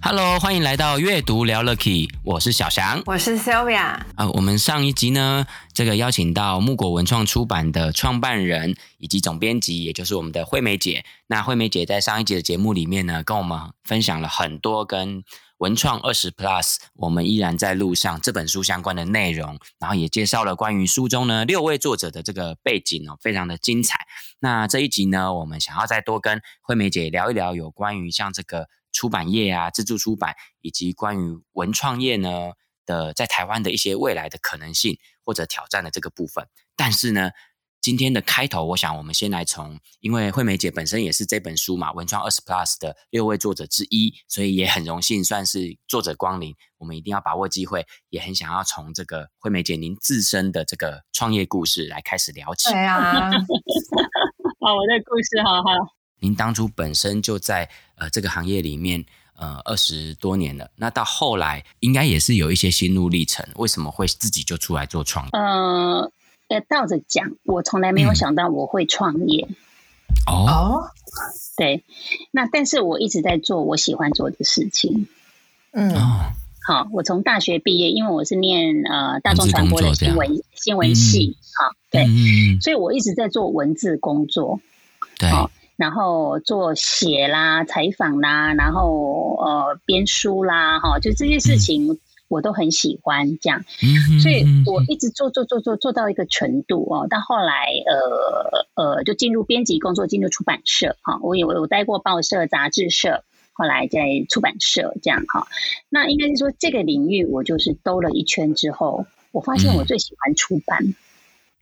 Hello，欢迎来到阅读聊了 Key，我是小翔，我是 Sylvia。啊、呃，我们上一集呢，这个邀请到木果文创出版的创办人以及总编辑，也就是我们的惠美姐。那惠美姐在上一集的节目里面呢，跟我们分享了很多跟文创二十 Plus，我们依然在路上这本书相关的内容，然后也介绍了关于书中呢六位作者的这个背景哦，非常的精彩。那这一集呢，我们想要再多跟惠美姐聊一聊有关于像这个。出版业啊，自助出版以及关于文创业呢的，在台湾的一些未来的可能性或者挑战的这个部分。但是呢，今天的开头，我想我们先来从，因为惠美姐本身也是这本书嘛，文创二十 Plus 的六位作者之一，所以也很荣幸算是作者光临。我们一定要把握机会，也很想要从这个惠美姐您自身的这个创业故事来开始聊起。对啊，好，我的故事，好好。您当初本身就在呃这个行业里面呃二十多年了，那到后来应该也是有一些心路历程，为什么会自己就出来做创业？呃，呃，倒着讲，我从来没有想到我会创业。嗯、哦，对，那但是我一直在做我喜欢做的事情。嗯，好，我从大学毕业，因为我是念呃大众传播的新闻新闻系，好、嗯，对、嗯，所以我一直在做文字工作。对。然后做写啦、采访啦，然后呃编书啦，哈，就这些事情我都很喜欢这样，嗯、所以我一直做做做做做到一个程度哦。到后来呃呃就进入编辑工作，进入出版社哈。我有我待过报社、杂志社，后来在出版社这样哈。那应该是说这个领域我就是兜了一圈之后，我发现我最喜欢出版，嗯、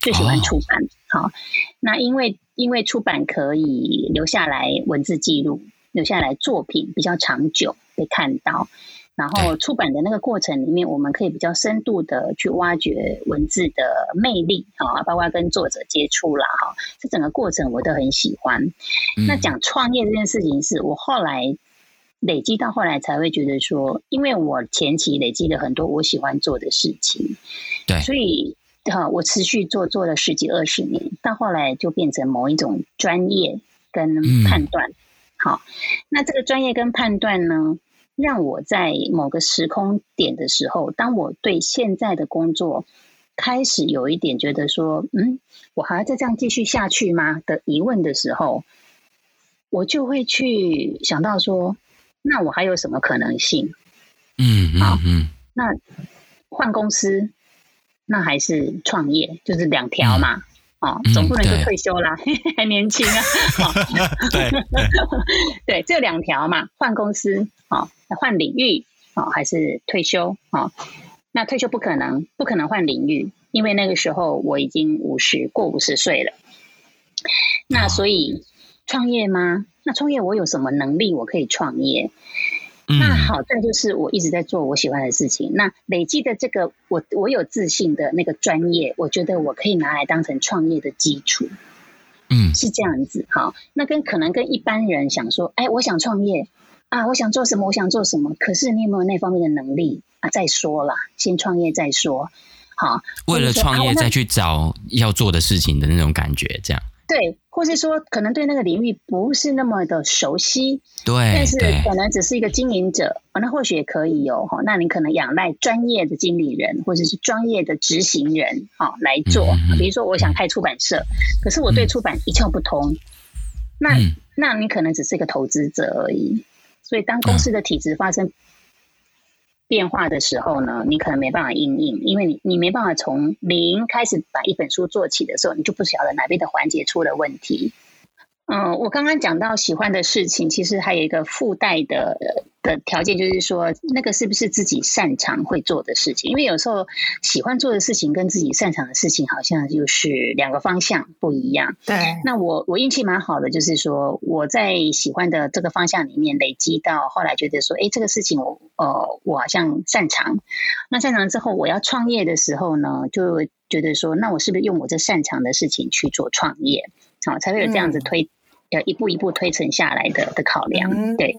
最喜欢出版。好、哦，那因为。因为出版可以留下来文字记录，留下来作品比较长久被看到，然后出版的那个过程里面，我们可以比较深度的去挖掘文字的魅力啊，包括跟作者接触啦哈，这整个过程我都很喜欢。那讲创业这件事情，是我后来累积到后来才会觉得说，因为我前期累积了很多我喜欢做的事情，对，所以。哈，我持续做做了十几二十年，到后来就变成某一种专业跟判断。好，那这个专业跟判断呢，让我在某个时空点的时候，当我对现在的工作开始有一点觉得说，嗯，我还要再这样继续下去吗的疑问的时候，我就会去想到说，那我还有什么可能性？嗯嗯，好，嗯，那换公司。那还是创业，就是两条嘛，哦、嗯，总不能就退休啦，嗯、还年轻啊，哦、对。对，这两条嘛，换公司，哦，换领域，哦，还是退休，哦，那退休不可能，不可能换领域，因为那个时候我已经五十过五十岁了，那所以创业吗？那创业我有什么能力我可以创业？那好，这就是我一直在做我喜欢的事情。那累积的这个，我我有自信的那个专业，我觉得我可以拿来当成创业的基础。嗯，是这样子。好，那跟可能跟一般人想说，哎，我想创业啊，我想做什么，我想做什么。可是你有没有那方面的能力啊？再说啦，先创业再说。好，为了创业再去找要做的事情的那种感觉，这样。对，或是说可能对那个领域不是那么的熟悉，对，但是可能只是一个经营者，那或许也可以有哈。那你可能仰赖专业的经理人或者是专业的执行人啊来做。比如说，我想开出版社，可是我对出版一窍不通，那那你可能只是一个投资者而已。所以，当公司的体制发生。变化的时候呢，你可能没办法应应，因为你你没办法从零开始把一本书做起的时候，你就不晓得哪边的环节出了问题。嗯，我刚刚讲到喜欢的事情，其实还有一个附带的的条件就是说，那个是不是自己擅长会做的事情？因为有时候喜欢做的事情跟自己擅长的事情好像就是两个方向不一样。对。那我我运气蛮好的，就是说我在喜欢的这个方向里面累积到后来觉得说，哎，这个事情我呃我好像擅长。那擅长之后，我要创业的时候呢，就觉得说，那我是不是用我这擅长的事情去做创业？好，才会有这样子推。嗯要一步一步推陈下来的的考量，对。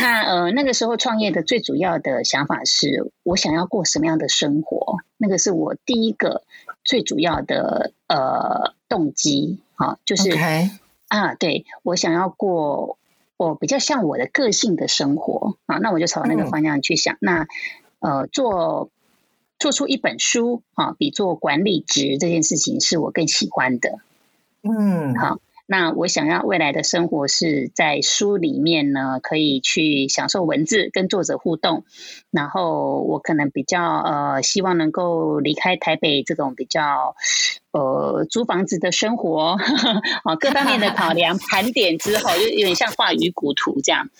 那呃，那个时候创业的最主要的想法是我想要过什么样的生活，那个是我第一个最主要的呃动机啊，就是 Okay. 啊，对我想要过我比较像我的个性的生活啊，那我就朝那个方向去想。嗯、那呃，做做出一本书啊，比做管理职这件事情是我更喜欢的。嗯，好。那我想要未来的生活是在书里面呢，可以去享受文字跟作者互动，然后我可能比较呃希望能够离开台北这种比较呃租房子的生活，啊各方面的考量 盘点之后，就有点像画鱼骨图这样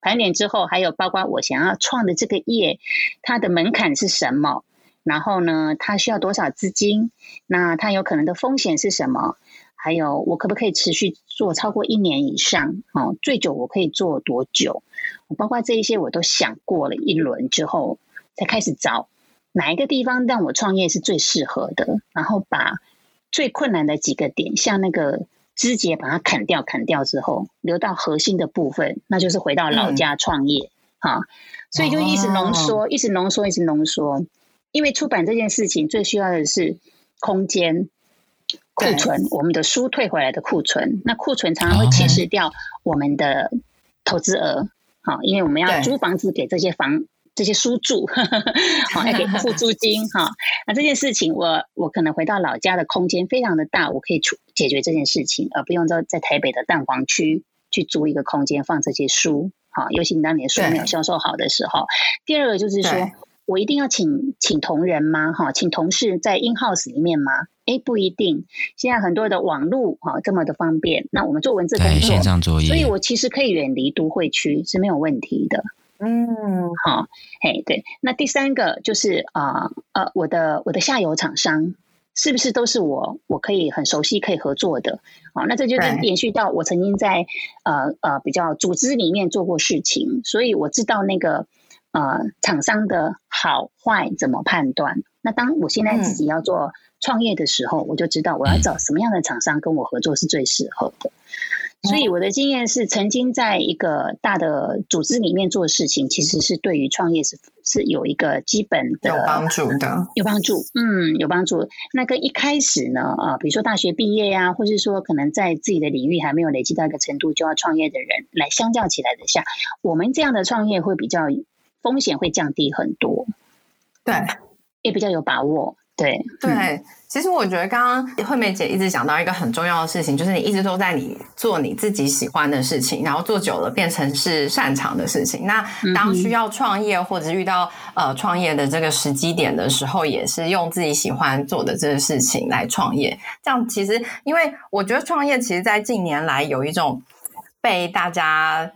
盘点之后，还有包括我想要创的这个业，它的门槛是什么？然后呢，它需要多少资金？那它有可能的风险是什么？还有，我可不可以持续做超过一年以上？哦，最久我可以做多久？包括这一些，我都想过了一轮之后，才开始找哪一个地方让我创业是最适合的。然后把最困难的几个点，像那个枝节，把它砍掉，砍掉之后，留到核心的部分，那就是回到老家创业。哈、嗯，所以就一直浓缩，一直浓缩，一直浓缩。因为出版这件事情最需要的是空间。库存，我们的书退回来的库存，那库存常常会侵蚀掉我们的投资额。好，因为我们要租房子给这些房这些书住，好要给付租金哈。那这件事情我，我我可能回到老家的空间非常的大，我可以处解决这件事情，而不用在在台北的蛋黄区去租一个空间放这些书。好，尤其当你的书没有销售好的时候。第二个就是说。我一定要请请同仁吗？哈，请同事在 in house 里面吗？哎，不一定。现在很多的网络哈这么的方便，那我们做文字工作，线上作业，所以我其实可以远离都会区是没有问题的。嗯，好，哎，对。那第三个就是啊呃，呃，我的我的下游厂商是不是都是我我可以很熟悉可以合作的？好，那这就延续到我曾经在呃呃比较组织里面做过事情，所以我知道那个。呃，厂商的好坏怎么判断？那当我现在自己要做创业的时候，嗯、我就知道我要找什么样的厂商跟我合作是最适合的。嗯、所以我的经验是，曾经在一个大的组织里面做事情，其实是对于创业是是有一个基本的有帮助的，有帮助。嗯，有帮助。那跟一开始呢，啊、呃，比如说大学毕业呀、啊，或是说可能在自己的领域还没有累积到一个程度就要创业的人来相较起来的下，我们这样的创业会比较。风险会降低很多，对，也比较有把握，对对。嗯、其实我觉得刚刚惠美姐一直讲到一个很重要的事情，就是你一直都在你做你自己喜欢的事情，然后做久了变成是擅长的事情。那当需要创业或者遇到呃创业的这个时机点的时候，也是用自己喜欢做的这个事情来创业。这样其实，因为我觉得创业其实，在近年来有一种被大家。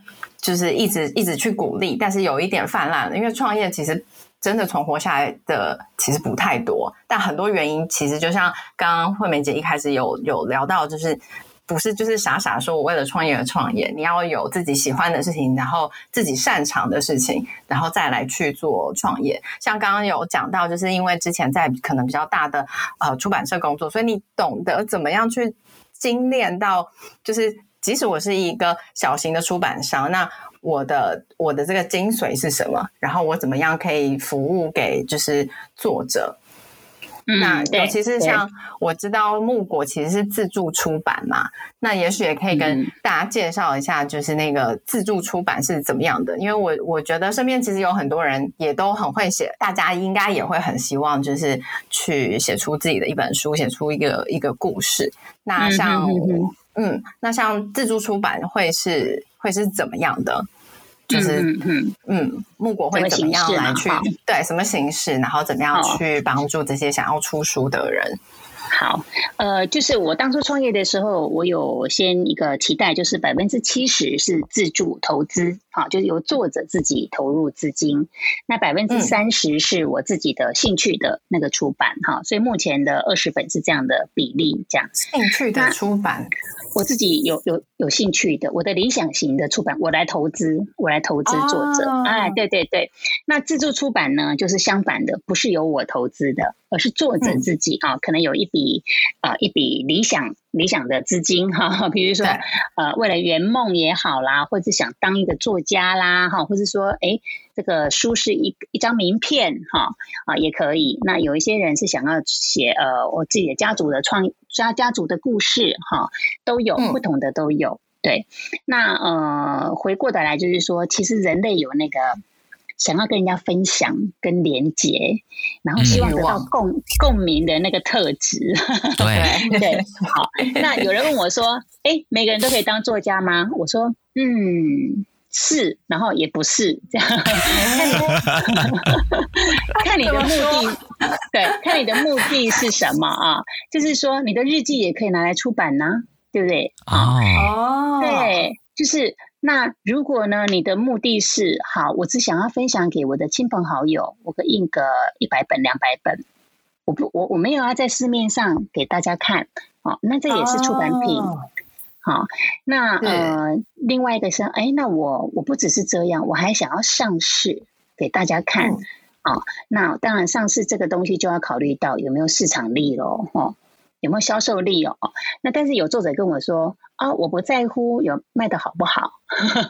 就是一直一直去鼓励，但是有一点泛滥了，因为创业其实真的存活下来的其实不太多，但很多原因其实就像刚刚惠美姐一开始有有聊到，就是不是就是傻傻说我为了创业而创业，你要有自己喜欢的事情，然后自己擅长的事情，然后再来去做创业。像刚刚有讲到，就是因为之前在可能比较大的呃出版社工作，所以你懂得怎么样去精炼到就是。即使我是一个小型的出版商，那我的我的这个精髓是什么？然后我怎么样可以服务给就是作者？嗯，那尤其是像我知道木果其实是自助出版嘛，那也许也可以跟大家介绍一下，就是那个自助出版是怎么样的？因为我我觉得身边其实有很多人也都很会写，大家应该也会很希望就是去写出自己的一本书，写出一个一个故事。那像。嗯那像自助出版会是会是怎么样的？就是嗯嗯，嗯，木果会怎么样来去对什么形式，然后怎么样去帮助这些想要出书的人？好，呃，就是我当初创业的时候，我有先一个期待，就是百分之七十是自助投资，好，就是由作者自己投入资金，那百分之三十是我自己的兴趣的那个出版哈，所以目前的二十本是这样的比例，这样兴趣的。出版，我自己有有有兴趣的，我的理想型的出版，我来投资，我来投资作者，哦、哎，对对对，那自助出版呢，就是相反的，不是由我投资的，而是作者自己啊、嗯，可能有一笔啊、呃、一笔理想。理想的资金哈，比如说呃，为了圆梦也好啦，或者想当一个作家啦哈，或者说哎，这个书是一一张名片哈啊也可以。那有一些人是想要写呃我自己的家族的创家家族的故事哈，都有不同的都有。对，那呃回过头来就是说，其实人类有那个。想要跟人家分享跟连接，然后希望得到共、嗯、共鸣的那个特质。对 对，好。那有人问我说：“哎、欸，每个人都可以当作家吗？”我说：“嗯，是，然后也不是这样。看你的目的，对，看你的目的是什么啊？就是说，你的日记也可以拿来出版呢、啊，对不对？哦，对，就是。”那如果呢？你的目的是好，我只想要分享给我的亲朋好友，我可印个一百本、两百本，我不，我我没有要在市面上给大家看，好，那这也是出版品，好、哦，那呃，另外一个是，哎，那我我不只是这样，我还想要上市给大家看，啊、嗯，那当然上市这个东西就要考虑到有没有市场力咯。哦。有没有销售力哦？那但是有作者跟我说啊，我不在乎有卖的好不好。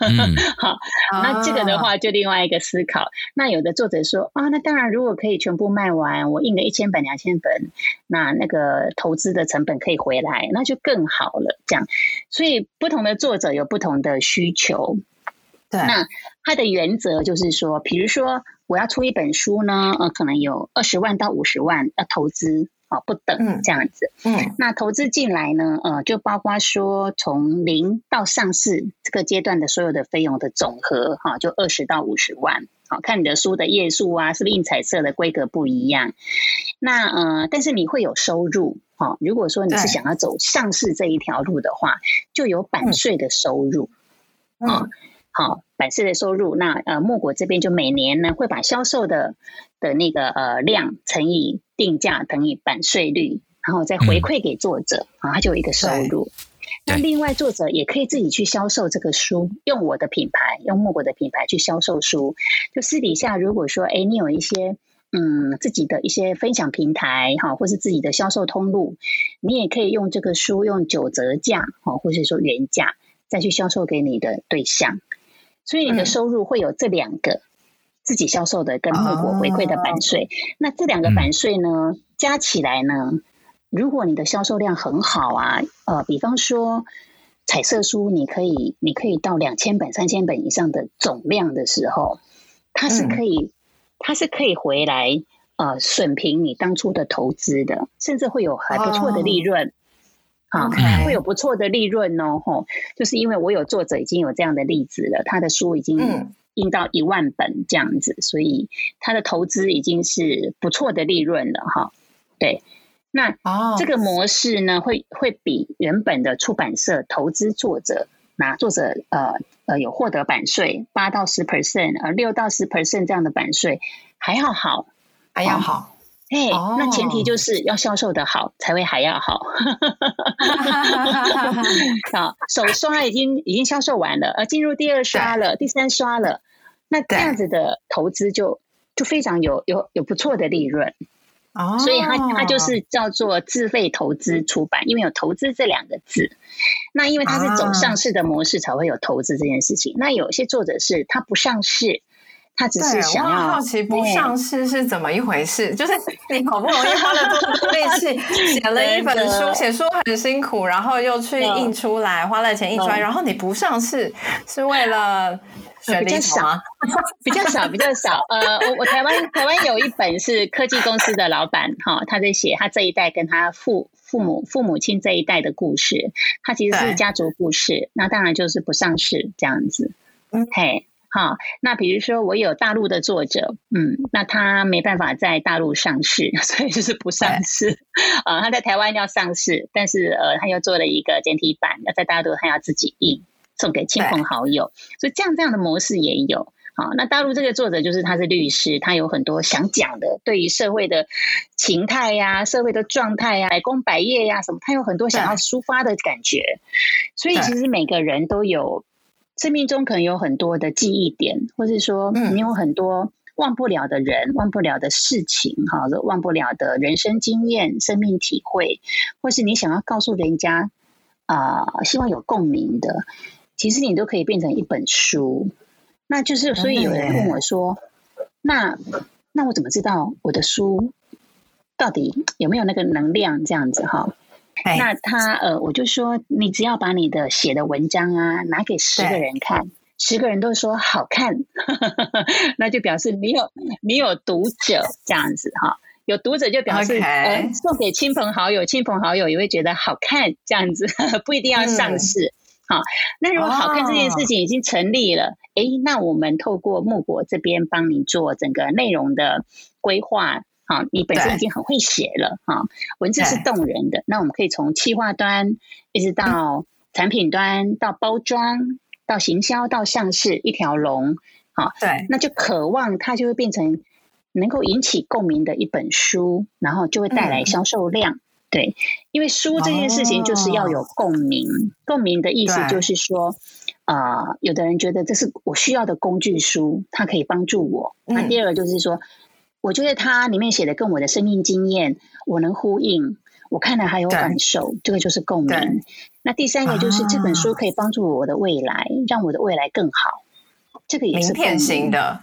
嗯、好，那这个的话就另外一个思考。啊、那有的作者说啊，那当然如果可以全部卖完，我印个一千本、两千本，那那个投资的成本可以回来，那就更好了。这样，所以不同的作者有不同的需求。对，那他的原则就是说，比如说我要出一本书呢，呃，可能有二十万到五十万要投资。啊，不等这样子。嗯，那投资进来呢，呃，就包括说从零到上市这个阶段的所有的费用的总和，哈，就二十到五十万。好，看你的书的页数啊，是不是印彩色的规格不一样？那呃，但是你会有收入。好，如果说你是想要走上市这一条路的话，就有版税的收入。啊，好，版税的收入。那呃，墨果这边就每年呢会把销售的的那个呃量乘以。定价等于版税率，然后再回馈给作者，啊、嗯，他就有一个收入。那另外作者也可以自己去销售这个书，用我的品牌，用墨果的品牌去销售书。就私底下如果说，哎，你有一些嗯自己的一些分享平台哈，或是自己的销售通路，你也可以用这个书用九折价哈，或是说原价再去销售给你的对象。所以你的收入会有这两个。嗯自己销售的跟墨果回馈的版税，oh. 那这两个版税呢、嗯，加起来呢，如果你的销售量很好啊，呃，比方说彩色书，你可以你可以到两千本、三千本以上的总量的时候，它是可以、嗯、它是可以回来呃损平你当初的投资的，甚至会有还不错的利润，好、oh. 啊.会有不错的利润哦，吼，就是因为我有作者已经有这样的例子了，他的书已经。嗯印到一万本这样子，所以他的投资已经是不错的利润了哈。对，那这个模式呢，会会比原本的出版社投资作者，拿作者呃呃有获得版税八到十 percent，呃六到十 percent 这样的版税还要好，还要好。哎、那前提就是要销售的好，才会还要好。好，首刷已经已经销售完了，呃，进入第二刷了，第三刷了。那这样子的投资就就非常有有有不错的利润哦，所以它它就是叫做自费投资出版，因为有投资这两个字。那因为它是走上市的模式，才会有投资这件事情。那有些作者是他不上市，他只是想要。好奇不上市是怎么一回事？就是 你好不容易花了这么多力气 写了一本书，写书很辛苦，然后又去印出来，花了钱印出来，然后你不上市是为了？比较少，比较少，比较少。呃，我我台湾台湾有一本是科技公司的老板哈，他在写他这一代跟他父父母父母亲这一代的故事，他其实是家族故事。那当然就是不上市这样子。嗯，嘿，好。那比如说我有大陆的作者，嗯，那他没办法在大陆上市，所以就是不上市。啊、呃，他在台湾要上市，但是呃，他又做了一个简体版，要在大陆他要自己印。送给亲朋好友，所以这样这样的模式也有。好，那大陆这个作者就是他是律师，他有很多想讲的，对于社会的情态呀、社会的状态呀、百工百业呀什么，他有很多想要抒发的感觉。所以其实每个人都有生命中可能有很多的记忆点，或是说你有很多忘不了的人、忘不了的事情，哈，忘不了的人生经验、生命体会，或是你想要告诉人家啊、呃，希望有共鸣的，其实你都可以变成一本书。那就是，所以有人问我说：“那那我怎么知道我的书到底有没有那个能量？”这样子哈。那他呃，我就说，你只要把你的写的文章啊拿给十个人看，十个人都说好看，那就表示你有你有读者这样子哈。有读者就表示呃，送给亲朋好友，亲朋好友也会觉得好看这样子，不一定要上市。好，那如果好看这件事情已经成立了，哎、哦，那我们透过木果这边帮你做整个内容的规划，好，你本身已经很会写了，哈，文字是动人的，那我们可以从企划端一直到产品端，到包装，到行销，到上市，一条龙，好，对，那就渴望它就会变成能够引起共鸣的一本书，然后就会带来销售量。嗯对，因为书这件事情就是要有共鸣，哦、共鸣的意思就是说，啊、呃，有的人觉得这是我需要的工具书，它可以帮助我。嗯、那第二个就是说，我觉得它里面写的跟我的生命经验我能呼应，我看了还有感受，这个就是共鸣。那第三个就是这本书可以帮助我的未来，啊、让我的未来更好，这个也是共鸣。名片型的。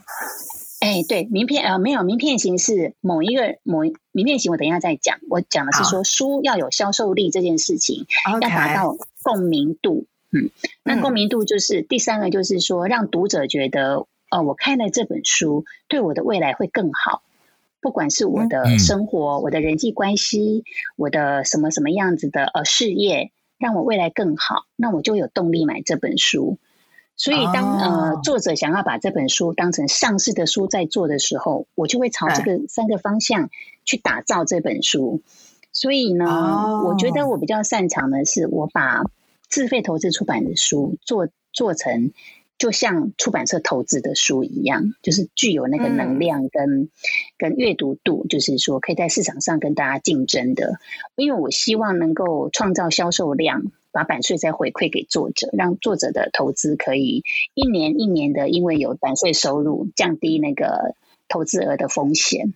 哎，对，名片呃没有名片型是某一个某名片型，我等一下再讲。我讲的是说书要有销售力这件事情，要达到共鸣度。嗯，那共鸣度就是、嗯、第三个，就是说让读者觉得，哦、呃，我看了这本书，对我的未来会更好。不管是我的生活、嗯、我的人际关系、我的什么什么样子的呃事业，让我未来更好，那我就有动力买这本书。所以当，当、oh. 呃作者想要把这本书当成上市的书在做的时候，我就会朝这个三个方向去打造这本书。所以呢，oh. 我觉得我比较擅长的是，我把自费投资出版的书做做成，就像出版社投资的书一样，就是具有那个能量跟、嗯、跟阅读度，就是说可以在市场上跟大家竞争的。因为我希望能够创造销售量。把版税再回馈给作者，让作者的投资可以一年一年的，因为有版税收入，降低那个投资额的风险，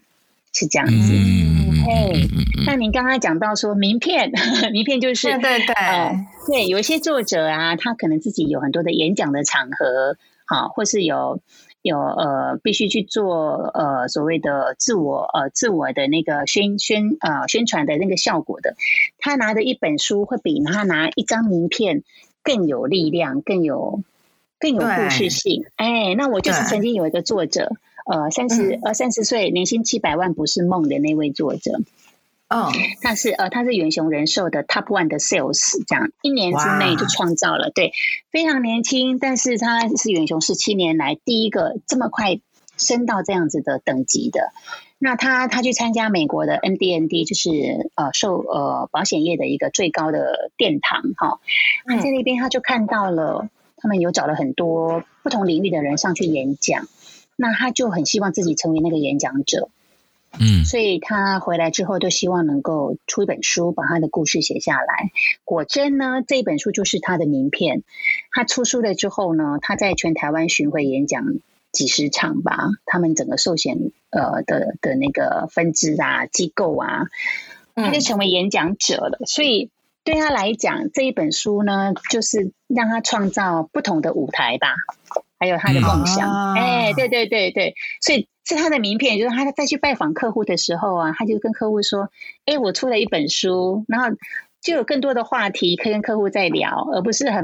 是这样子。嗯，嘿，那您刚刚讲到说名片，名片就是对对对，呃，对，有一些作者啊，他可能自己有很多的演讲的场合，好，或是有。有呃，必须去做呃所谓的自我呃自我的那个宣宣呃宣传的那个效果的，他拿的一本书会比他拿一张名片更有力量，更有更有故事性。哎，那我就是曾经有一个作者，呃三十呃三十岁，年薪七百万不是梦的那位作者。哦，oh. 他是呃，他是远雄人寿的 Top One 的 Sales，这样一年之内就创造了对，非常年轻，但是他是远雄十七年来第一个这么快升到这样子的等级的。那他他去参加美国的 NDND，就是呃受呃保险业的一个最高的殿堂哈。那、哦、在那边他就看到了，他们有找了很多不同领域的人上去演讲，那他就很希望自己成为那个演讲者。嗯，所以他回来之后都希望能够出一本书，把他的故事写下来。果真呢，这本书就是他的名片。他出书了之后呢，他在全台湾巡回演讲几十场吧，他们整个寿险呃的的那个分支啊机构啊，他就成为演讲者了。所以对他来讲，这一本书呢，就是让他创造不同的舞台吧，还有他的梦想。哎，对对对对，所以。是他的名片，就是他再去拜访客户的时候啊，他就跟客户说：“哎，我出了一本书，然后。”就有更多的话题可以跟客户在聊，而不是很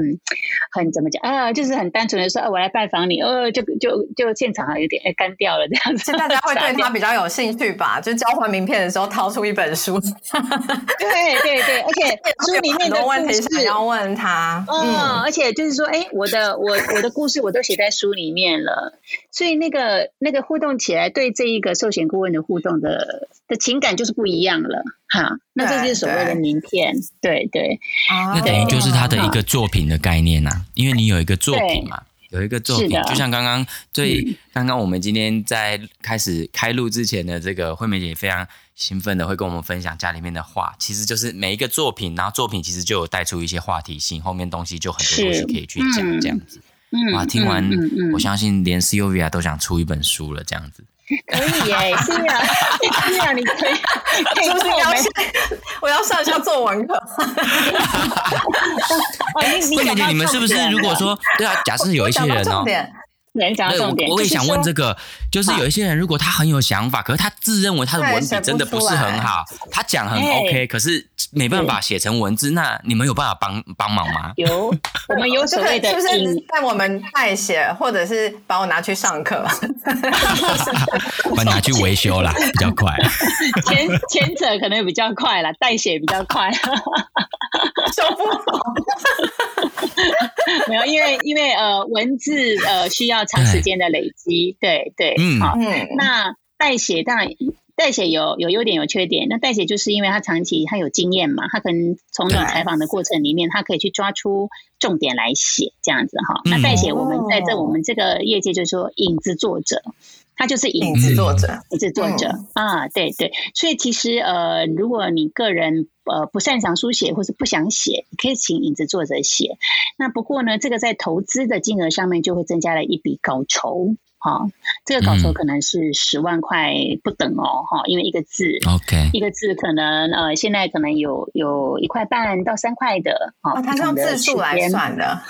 很怎么讲啊，就是很单纯的说，啊，我来拜访你，呃，就就就现场有点干掉了这样子。大家会对他比较有兴趣吧？就交换名片的时候掏出一本书，对对对，而且 书里面的问题是要问他，嗯，而且就是说，哎，我的我我的故事我都写在书里面了，所以那个那个互动起来，对这一个寿险顾问的互动的的情感就是不一样了，哈，那这就是所谓的名片。对对，那等于就是他的一个作品的概念呐、啊，因为你有一个作品嘛，有一个作品，就像刚刚最刚刚我们今天在开始开录之前的这个惠美姐非常兴奋的会跟我们分享家里面的画，其实就是每一个作品，然后作品其实就有带出一些话题性，后面东西就很多东西可以去讲这样子。哇，听完我相信连 Covia 都想出一本书了这样子。可以耶，是啊，是啊，你可以，可以是不是要我要上一下作文课。惠美姐，你们是不是如果说对啊？假设有一些人哦。我我也想问这个，就是有一些人，如果他很有想法，可是他自认为他的文笔真的不是很好，他讲很 OK，可是没办法写成文字，那你们有办法帮帮忙吗？有，我们有所谓的，就是带我们代写，或者是把我拿去上课，把拿去维修啦，比较快。前前者可能比较快啦，代写比较快，修不好。没有，因为因为呃，文字呃需要长时间的累积，对。对，嗯，好，嗯，那代写当然代写有有优点有缺点，那代写就是因为他长期他有经验嘛，他可能从你采访的过程里面，他可以去抓出重点来写这样子哈。那代写我们在这我们这个业界就是说影子作者。他就是影子作者，影子作者啊，对对，所以其实呃，如果你个人呃不擅长书写或是不想写，可以请影子作者写。那不过呢，这个在投资的金额上面就会增加了一笔稿酬，哈，这个稿酬可能是十万块不等哦，哈，因为一个字，OK，一个字可能呃现在可能有有一块半到三块的，哦，它是用字数来算的。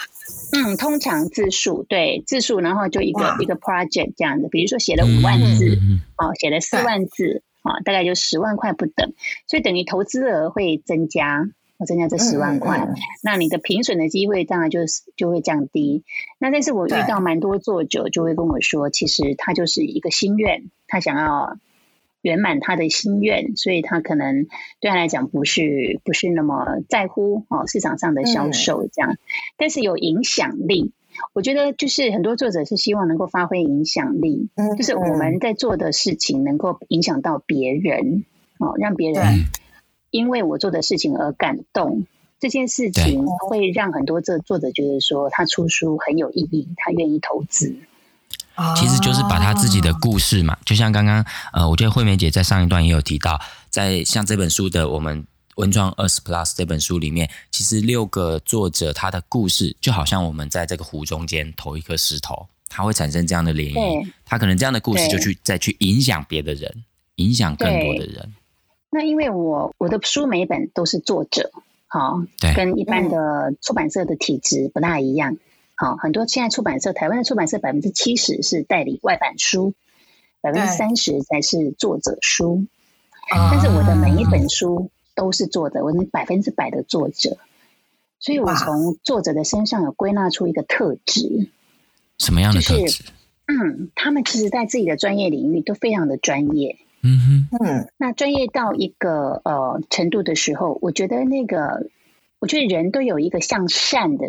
嗯，通常字数对字数，然后就一个一个 project 这样的，比如说写了五万字，哦，写了四万字，啊，大概就十万块不等，所以等于投资额会增加，增加这十万块，那你的评审的机会当然就是就会降低。那但是我遇到蛮多作者就会跟我说，其实他就是一个心愿，他想要。圆满他的心愿，所以他可能对他来讲不是不是那么在乎哦市场上的销售这样，嗯、但是有影响力。我觉得就是很多作者是希望能够发挥影响力，嗯，就是我们在做的事情能够影响到别人哦，让别人因为我做的事情而感动。这件事情会让很多这作者觉得说他出书很有意义，他愿意投资。其实就是把他自己的故事嘛，就像刚刚呃，我觉得惠美姐在上一段也有提到，在像这本书的我们文创二十 plus 这本书里面，其实六个作者他的故事就好像我们在这个湖中间投一颗石头，它会产生这样的涟漪，他可能这样的故事就去再去影响别的人，影响更多的人。那因为我我的书每一本都是作者，好，对，跟一般的出版社的体制不大一样。好，很多现在出版社，台湾的出版社百分之七十是代理外版书，百分之三十才是作者书。但是我的每一本书都是作者，我是百分之百的作者，所以我从作者的身上有归纳出一个特质。什么样的特质？嗯，他们其实在自己的专业领域都非常的专业。嗯哼，嗯，那专业到一个呃程度的时候，我觉得那个，我觉得人都有一个向善的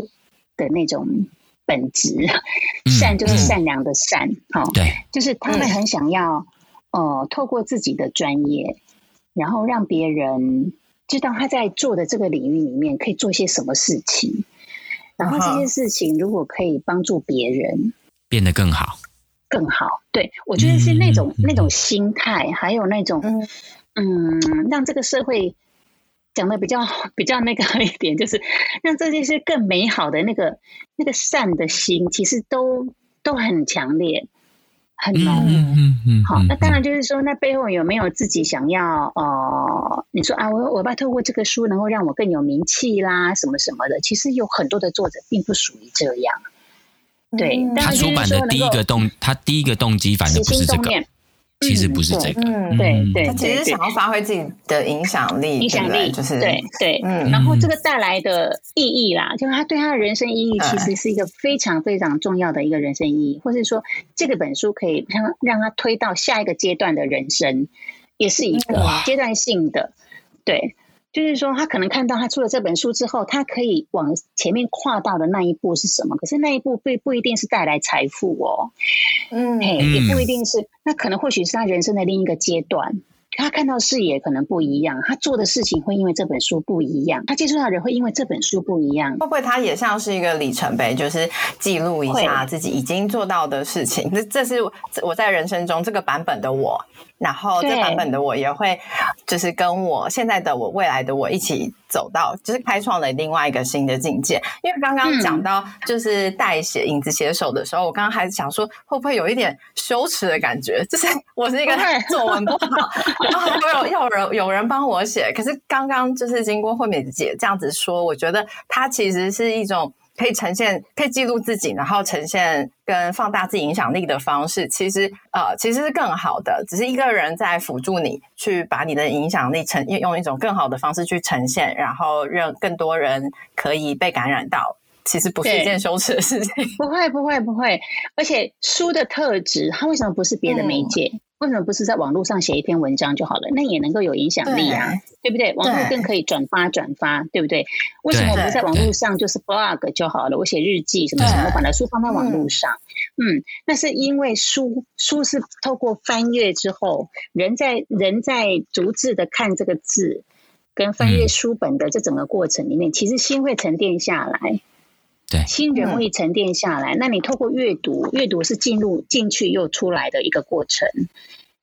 的那种。本质，善就是善良的善，哈、嗯，对，就是他们很想要，呃，透过自己的专业，然后让别人知道他在做的这个领域里面可以做些什么事情，然后这些事情如果可以帮助别人变得更好，更好，对，我觉得是那种、嗯、那种心态，还有那种，嗯，让这个社会。讲的比较 比较那个一点，就是让这些是更美好的那个那个善的心，其实都都很强烈，很浓。嗯嗯嗯。好，那当然就是说，那背后有没有自己想要？呃，你说啊，我我要透过这个书能够让我更有名气啦，什么什么的。其实有很多的作者并不属于这样。对，嗯、他出版的第一个动，他第一个动机反正不是这个。其实不是这个，嗯，对对，他其实想要发挥自己的影响力，影响力就是对对，嗯，然后这个带来的意义啦，就是他对他的人生意义，其实是一个非常非常重要的一个人生意义，或是说这个本书可以让让他推到下一个阶段的人生，也是一个阶段性的，对。就是说，他可能看到他出了这本书之后，他可以往前面跨到的那一步是什么？可是那一步不不一定是带来财富哦，嗯，也不一定是，那可能或许是他人生的另一个阶段。他看到视野可能不一样，他做的事情会因为这本书不一样，他接触到的人会因为这本书不一样。会不会他也像是一个里程碑，就是记录一下自己已经做到的事情？这这是我在人生中这个版本的我。然后这版本的我也会，就是跟我现在的我、未来的我一起走到，就是开创了另外一个新的境界。因为刚刚讲到就是代写影子写手的时候，我刚刚还是想说，会不会有一点羞耻的感觉？就是 我是一个作文不好，然后有要人有人帮我写，可是刚刚就是经过惠美姐这样子说，我觉得它其实是一种。可以呈现，可以记录自己，然后呈现跟放大自己影响力的方式，其实呃，其实是更好的。只是一个人在辅助你去把你的影响力呈用一种更好的方式去呈现，然后让更多人可以被感染到。其实不是一件羞耻的事情。不会，不会，不会。而且书的特质，它为什么不是别的媒介？嗯为什么不是在网络上写一篇文章就好了？那也能够有影响力啊，对，对不对？网络更可以转发转发，对不对？为什么我不在网络上就是 blog 就好了？我写日记什么什么，把它书放在网络上。嗯，那是因为书书是透过翻阅之后，人在人在逐字的看这个字，跟翻阅书本的这整个过程里面，其实心会沉淀下来。对，心人会沉淀下来。嗯、那你透过阅读，阅读是进入进去又出来的一个过程。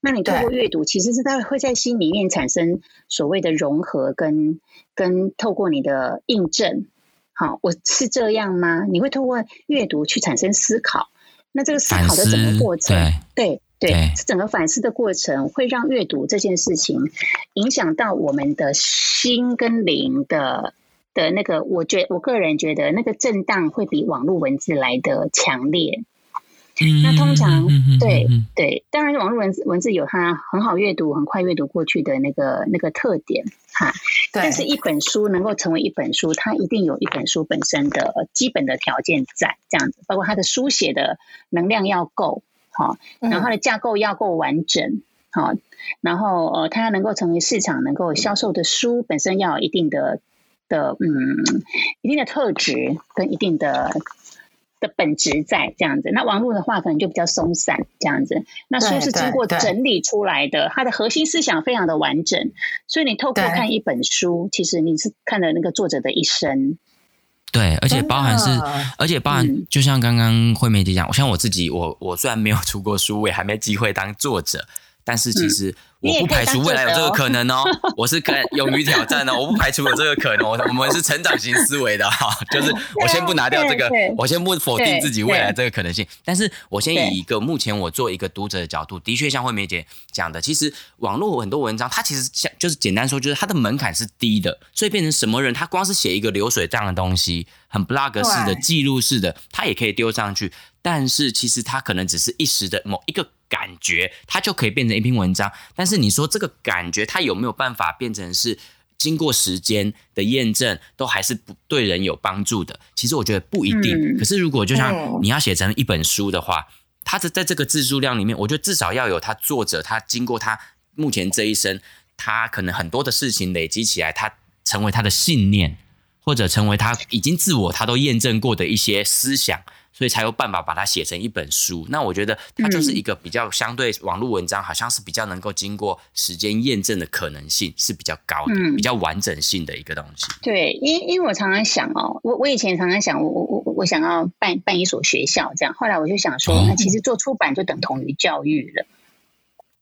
那你透过阅读，其实是在会在心里面产生所谓的融合跟，跟跟透过你的印证。好，我是这样吗？你会透过阅读去产生思考。那这个思考的整个过程，对对对，对整个反思的过程，会让阅读这件事情影响到我们的心跟灵的。的那个，我觉我个人觉得那个震荡会比网络文字来的强烈。嗯，那通常对对，当然网络文字文字有它很好阅读、很快阅读过去的那个那个特点哈。对。但是一本书能够成为一本书，它一定有一本书本身的基本的条件在这样子，包括它的书写的能量要够好，然后它的架构要够完整好，然后呃，它能够成为市场能够销售的书本身要有一定的。的嗯，一定的特质跟一定的的本质在这样子。那网络的话，可能就比较松散这样子。那书是经过整理出来的，它的核心思想非常的完整。所以你透过看一本书，其实你是看了那个作者的一生。对，而且包含是，而且包含，就像刚刚惠美姐讲，我像我自己，我我虽然没有出过书，我也还没机会当作者，但是其实。我不排除未来有这个可能哦，我是敢勇于挑战的，我不排除有这个可能。我我们是成长型思维的哈，就是我先不拿掉这个，我先不否定自己未来这个可能性。但是我先以一个目前我做一个读者的角度，的确像惠美姐讲的，其实网络很多文章，它其实像就是简单说，就是它的门槛是低的，所以变成什么人，他光是写一个流水账的东西，很 blog 式的记录式的，他也可以丢上去。但是其实他可能只是一时的某一个。感觉它就可以变成一篇文章，但是你说这个感觉它有没有办法变成是经过时间的验证，都还是不对人有帮助的？其实我觉得不一定。嗯、可是如果就像你要写成一本书的话，它的在这个字数量里面，我觉得至少要有他作者他经过他目前这一生，他可能很多的事情累积起来，他成为他的信念，或者成为他已经自我他都验证过的一些思想。所以才有办法把它写成一本书。那我觉得它就是一个比较相对网络文章，好像是比较能够经过时间验证的可能性是比较高的，比较完整性的一个东西。对，因因为我常常想哦，我我以前常常想，我我我我想要办办一所学校这样。后来我就想说，那其实做出版就等同于教育了。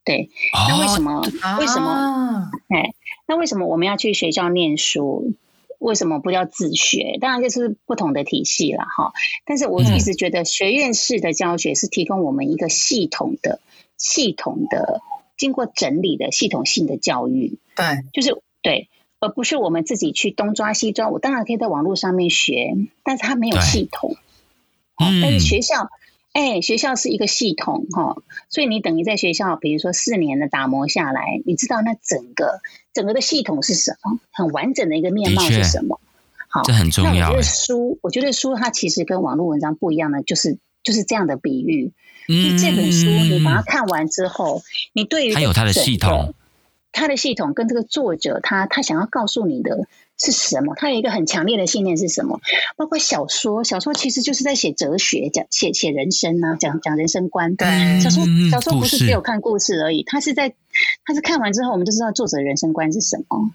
对，那为什么？为什么？哎，那为什么我们要去学校念书？为什么不叫自学？当然就是不同的体系了哈。但是我一直觉得学院式的教学是提供我们一个系统的、系统的、经过整理的系统性的教育。对，就是对，而不是我们自己去东抓西抓。我当然可以在网络上面学，但是它没有系统。嗯，但是学校。哎，学校是一个系统哈，所以你等于在学校，比如说四年的打磨下来，你知道那整个整个的系统是什么，很完整的一个面貌是什么？好，这很重要。那我觉得书，我觉得书它其实跟网络文章不一样的，就是就是这样的比喻。嗯，这本书你把它看完之后，你对于它有它的系统，它的系统跟这个作者他他想要告诉你的是什么？他有一个很强烈的信念是什么？包括小说，小说其实就是在写哲学，讲写写人生啊，讲讲人生观。对，小说小说不是只有看故事而已，他是在他是看完之后，我们就知道作者人生观是什么。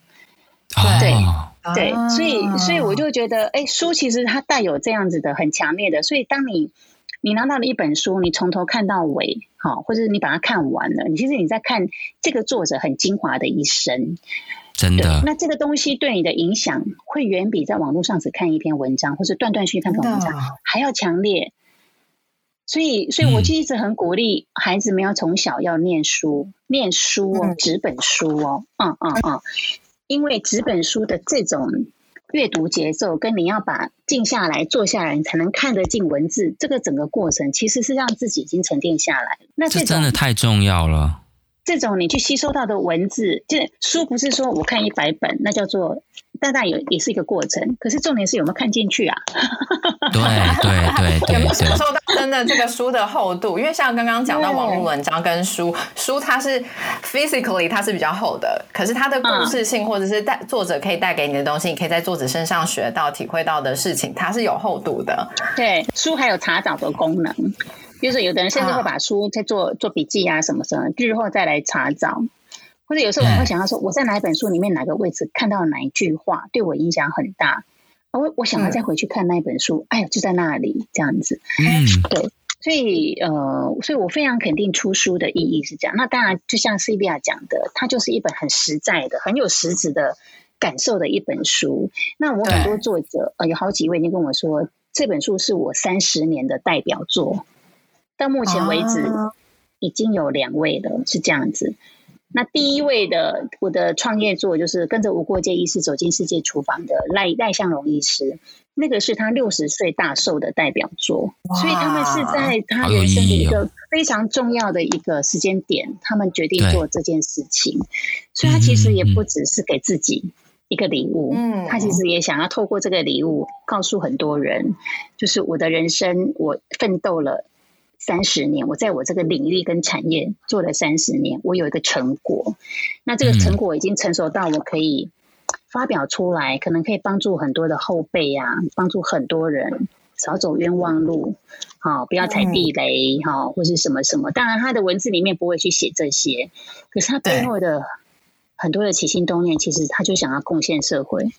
对、哦、对，所以所以我就觉得，哎，书其实它带有这样子的很强烈的，所以当你你拿到了一本书，你从头看到尾，好，或者你把它看完了，你其实你在看这个作者很精华的一生，真的。那这个东西对你的影响，会远比在网络上只看一篇文章，或者断断续续看篇文章还要强烈。所以，所以我就一直很鼓励孩子们要从小要念书，念书哦，纸本书哦，嗯嗯嗯。因为纸本书的这种阅读节奏，跟你要把静下来、坐下来，你才能看得进文字，这个整个过程其实是让自己已经沉淀下来。那这，这真的太重要了。这种你去吸收到的文字，这书不是说我看一百本，那叫做。大概有也是一个过程，可是重点是有没有看进去啊？对对对，有没有感受到真的这个书的厚度？因为像刚刚讲到网络文章跟书，书它是 physically 它是比较厚的，可是它的故事性或者是带作者可以带给你的东西，你可以在作者身上学到、体会到的事情，它是有厚度的。对，书还有查找的功能，就是有的人甚至会把书在做做笔记啊什么什么，日后再来查找。或者有时候我会想到说，我在哪一本书里面哪个位置看到哪一句话对我影响很大，我我想要再回去看那一本书，哎呀，就在那里这样子。嗯，对，所以呃，所以我非常肯定出书的意义是这样。那当然，就像 Sylvia 讲的，它就是一本很实在的、很有实质的感受的一本书。那我很多作者呃，有好几位已经跟我说，这本书是我三十年的代表作，到目前为止已经有两位了，是这样子。那第一位的我的创业作就是跟着无国界医师走进世界厨房的赖赖向荣医师，那个是他六十岁大寿的代表作，所以他们是在他人生的一个非常重要的一个时间点，他们决定做这件事情，所以他其实也不只是给自己一个礼物，嗯，他其实也想要透过这个礼物告诉很多人，就是我的人生我奋斗了。三十年，我在我这个领域跟产业做了三十年，我有一个成果。那这个成果已经成熟到我可以发表出来，可能可以帮助很多的后辈啊，帮助很多人少走冤枉路，好，不要踩地雷，哈，或是什么什么。当然，他的文字里面不会去写这些，可是他背后的很多的起心动念，其实他就想要贡献社会。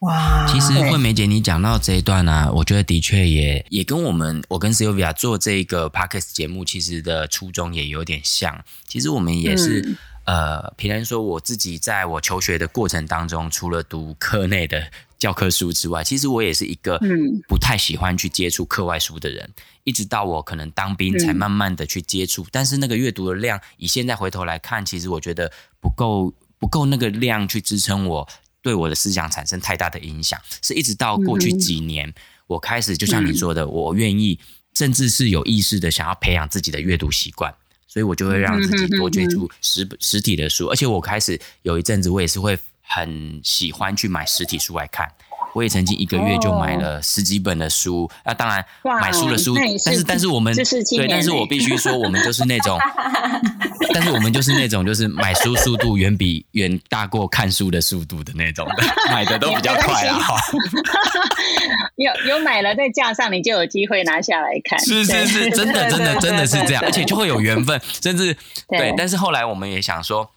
哇，其实惠美姐，你讲到这一段呢、啊，我觉得的确也也跟我们我跟 Sylvia 做这个 Podcast 节目，其实的初衷也有点像。其实我们也是，嗯、呃，平常说我自己在我求学的过程当中，除了读课内的教科书之外，其实我也是一个不太喜欢去接触课外书的人。一直到我可能当兵，才慢慢的去接触。但是那个阅读的量，以现在回头来看，其实我觉得不够，不够那个量去支撑我。对我的思想产生太大的影响，是一直到过去几年，嗯、我开始就像你说的，嗯、我愿意，甚至是有意识的想要培养自己的阅读习惯，所以我就会让自己多接触实实体的书，而且我开始有一阵子，我也是会很喜欢去买实体书来看。我也曾经一个月就买了十几本的书，那、哦啊、当然买书的书，是但是但是我们对，但是我必须说，我们就是那种，但是我们就是那种，就是买书速度远比远大过看书的速度的那种的，买的都比较快啊。有有买了在架上，你就有机会拿下来看。是是是，真的真的真的是这样，而且就会有缘分，甚至对，对。但是后来我们也想说。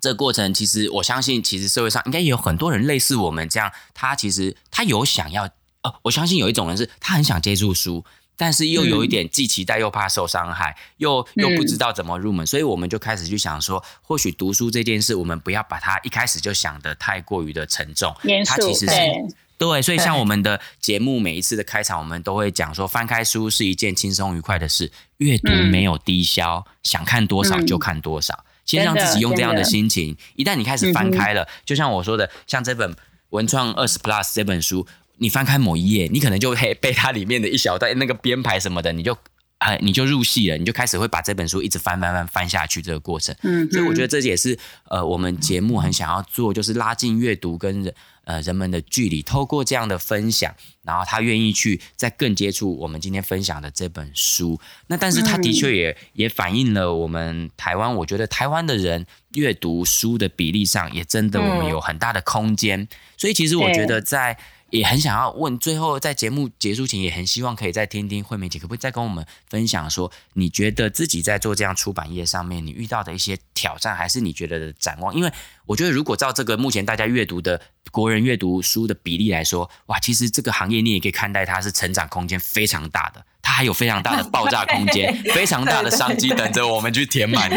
这个过程其实，我相信，其实社会上应该也有很多人类似我们这样。他其实他有想要，哦，我相信有一种人是，他很想接触书，但是又有一点既期待又怕受伤害，嗯、又又不知道怎么入门，所以我们就开始去想说，或许读书这件事，我们不要把它一开始就想得太过于的沉重。它其实是对，对，所以像我们的节目每一次的开场，我们都会讲说，翻开书是一件轻松愉快的事，阅读没有低消，嗯、想看多少就看多少。先让自己用这样的心情，一旦你开始翻开了，嗯、就像我说的，像这本《文创二十 Plus》这本书，你翻开某一页，你可能就会被它里面的一小段那个编排什么的，你就啊，你就入戏了，你就开始会把这本书一直翻翻翻翻下去这个过程。嗯，所以我觉得这也是呃，我们节目很想要做，就是拉近阅读跟人呃人们的距离，透过这样的分享，然后他愿意去再更接触我们今天分享的这本书。那但是他的确也也反映了我们台湾，我觉得台湾的人阅读书的比例上，也真的我们有很大的空间。所以其实我觉得在。也很想要问，最后在节目结束前，也很希望可以再听听惠美姐，可不可以再跟我们分享说，你觉得自己在做这样出版业上面，你遇到的一些挑战，还是你觉得的展望？因为我觉得，如果照这个目前大家阅读的国人阅读书的比例来说，哇，其实这个行业你也可以看待它是成长空间非常大的，它还有非常大的爆炸空间，非常大的商机等着我们去填满。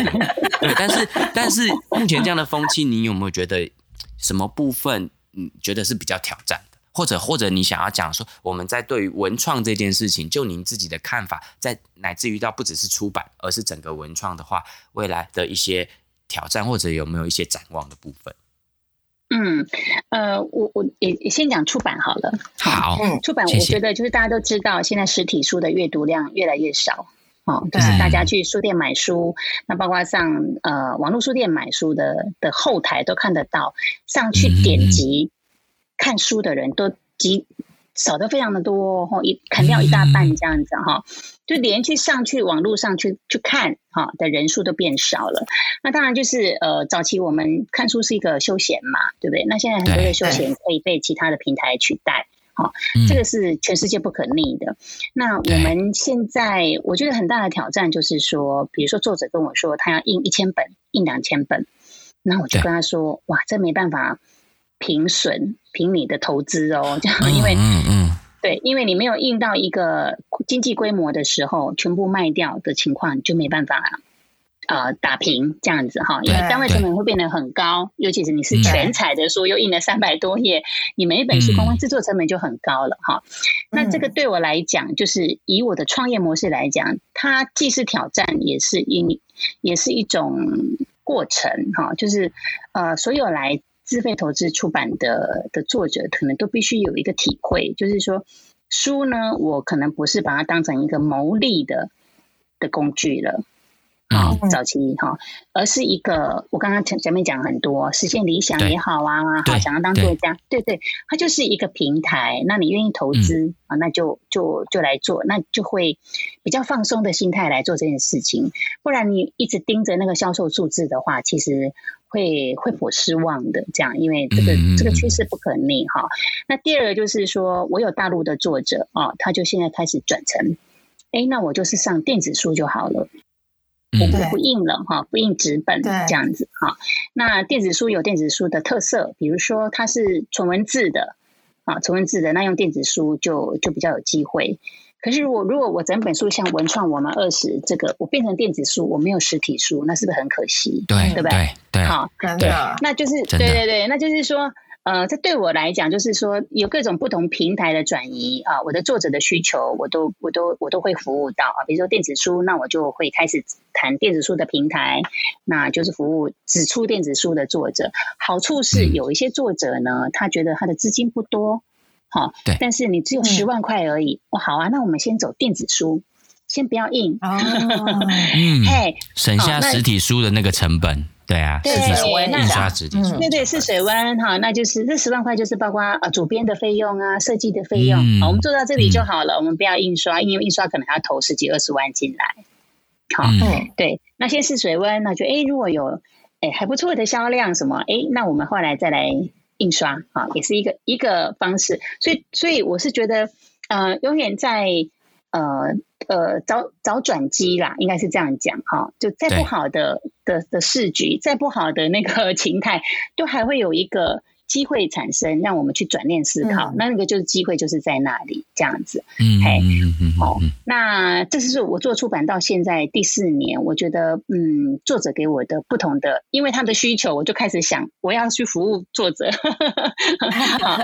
对，但是但是目前这样的风气，你有没有觉得什么部分你觉得是比较挑战？或者或者你想要讲说，我们在对于文创这件事情，就您自己的看法，在乃至于到不只是出版，而是整个文创的话，未来的一些挑战，或者有没有一些展望的部分？嗯，呃，我我也也先讲出版好了。好，嗯，出版我觉得就是大家都知道，现在实体书的阅读量越来越少，哦，就是大家去书店买书，那包括上呃网络书店买书的的后台都看得到，上去点击。嗯看书的人都极少的非常的多，哈，一砍掉一大半这样子哈，就连去上去网络上去去看哈的人数都变少了。那当然就是呃，早期我们看书是一个休闲嘛，对不对？那现在很多的休闲可以被其他的平台取代，哈，这个是全世界不可逆的。那我们现在我觉得很大的挑战就是说，比如说作者跟我说他要印一千本，印两千本，那我就跟他说，哇，这没办法。平损平你的投资哦，这样，因为嗯嗯对，因为你没有印到一个经济规模的时候，全部卖掉的情况就没办法呃打平这样子哈，因为单位成本会变得很高，尤其是你是全彩的书，又印了三百多页，你每一本书光光制作成本就很高了哈。那这个对我来讲，就是以我的创业模式来讲，它既是挑战，也是因也是一种过程哈，就是呃所有来。自费投资出版的的作者，可能都必须有一个体会，就是说，书呢，我可能不是把它当成一个牟利的的工具了。好，早期哈，而是一个我刚刚前前面讲很多实现理想也好啊，好想要当作家，对对，它就是一个平台。那你愿意投资啊，那就就就来做，那就会比较放松的心态来做这件事情。不然你一直盯着那个销售数字的话，其实会会颇失望的。这样，因为这个这个趋势不可逆哈。那第二个就是说，我有大陆的作者啊，他就现在开始转成，哎，那我就是上电子书就好了。我不不印了哈，不印纸本这样子哈。那电子书有电子书的特色，比如说它是纯文字的啊，纯文字的，那用电子书就就比较有机会。可是如果如果我整本书像文创我们二十这个，我变成电子书，我没有实体书，那是不是很可惜？对，对不对？对，好，对，那就是对对对，那就是说。呃，这对我来讲，就是说有各种不同平台的转移啊，我的作者的需求，我都我都我都会服务到啊。比如说电子书，那我就会开始谈电子书的平台，那就是服务只出电子书的作者。好处是有一些作者呢，他觉得他的资金不多，好，对，但是你只有十万块而已，哦，好啊，那我们先走电子书，先不要印，嗯，嘿，省下实体书的那个成本。对啊，对，印刷纸，对对，试水温哈，那就是这十万块就是包括啊主编的费用啊，设计的费用，好，我们做到这里就好了，我们不要印刷，因为印刷可能还要投十几二十万进来，好，对，那先试水温，那就哎如果有哎还不错的销量什么，哎，那我们后来再来印刷啊，也是一个一个方式，所以所以我是觉得呃永远在呃。呃，找找转机啦，应该是这样讲哈。就再不好的的的市局，再不好的那个 情态，都还会有一个机会产生，让我们去转念思考。嗯、那那个就是机会，就是在那里这样子。嗯，嘿，好。那这是我做出版到现在第四年，我觉得，嗯，作者给我的不同的，因为他的需求，我就开始想，我要去服务作者。好，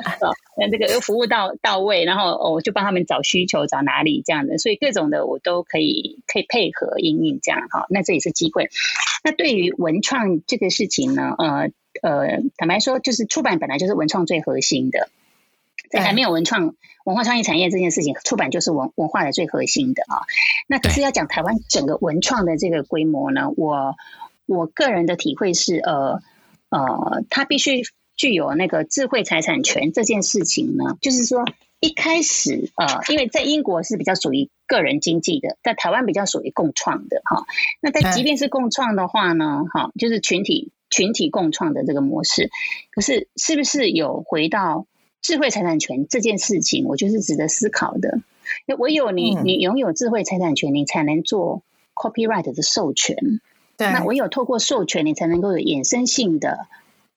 那这个又服务到到位，然后我就帮他们找需求，找哪里这样的，所以各种的我都可以可以配合应用这样哈。那这也是机会。那对于文创这个事情呢，呃。呃，坦白说，就是出版本来就是文创最核心的。在还没有文创文化创意产业这件事情，出版就是文文化的最核心的啊。那可是要讲台湾整个文创的这个规模呢，我我个人的体会是，呃呃，它必须具有那个智慧财产权这件事情呢，就是说一开始呃，因为在英国是比较属于个人经济的，在台湾比较属于共创的哈。那在即便是共创的话呢，哈，就是群体。群体共创的这个模式，可是是不是有回到智慧财产权这件事情？我觉得是值得思考的。唯有你你拥有智慧财产权，你才能做 copyright 的授权。对，那唯有透过授权，你才能够有衍生性的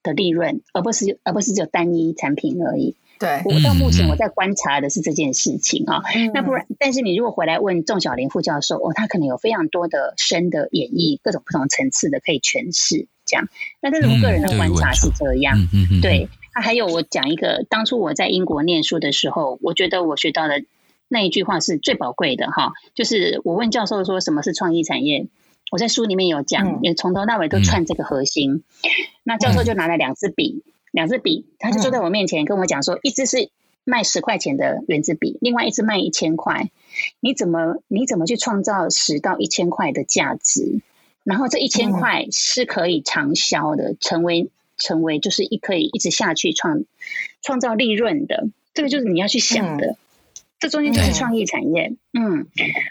的利润，而不是而不是只有单一产品而已。对，我到目前我在观察的是这件事情啊。嗯、那不然，但是你如果回来问仲晓灵副教授，哦，他可能有非常多的深的演绎，各种不同层次的可以诠释。这样，那这是我个人的观察是这样。嗯嗯嗯、对，他还有我讲一个，当初我在英国念书的时候，我觉得我学到的那一句话是最宝贵的哈，就是我问教授说什么是创意产业，我在书里面有讲，也从、嗯、头到尾都串这个核心。嗯、那教授就拿了两支笔。两支笔，他就坐在我面前跟我讲说，一支是卖十块钱的原子笔，另外一支卖一千块。你怎么你怎么去创造十到一千块的价值？然后这一千块是可以长销的，成为成为就是一可以一直下去创创造利润的。这个就是你要去想的，这中间就是创意产业。嗯，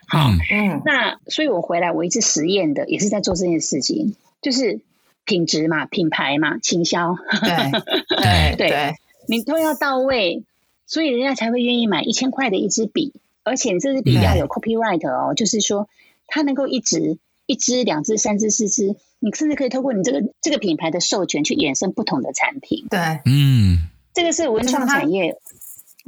好，嗯，那所以我回来我一直实验的也是在做这件事情，就是。品质嘛，品牌嘛，倾销，对。对对，你都要到位，所以人家才会愿意买一千块的一支笔，而且这支笔要有 copyright 哦，就是说它能够一直一支、两支、三支、四支，你甚至可以透过你这个这个品牌的授权去衍生不同的产品。对，嗯，这个是文创产业。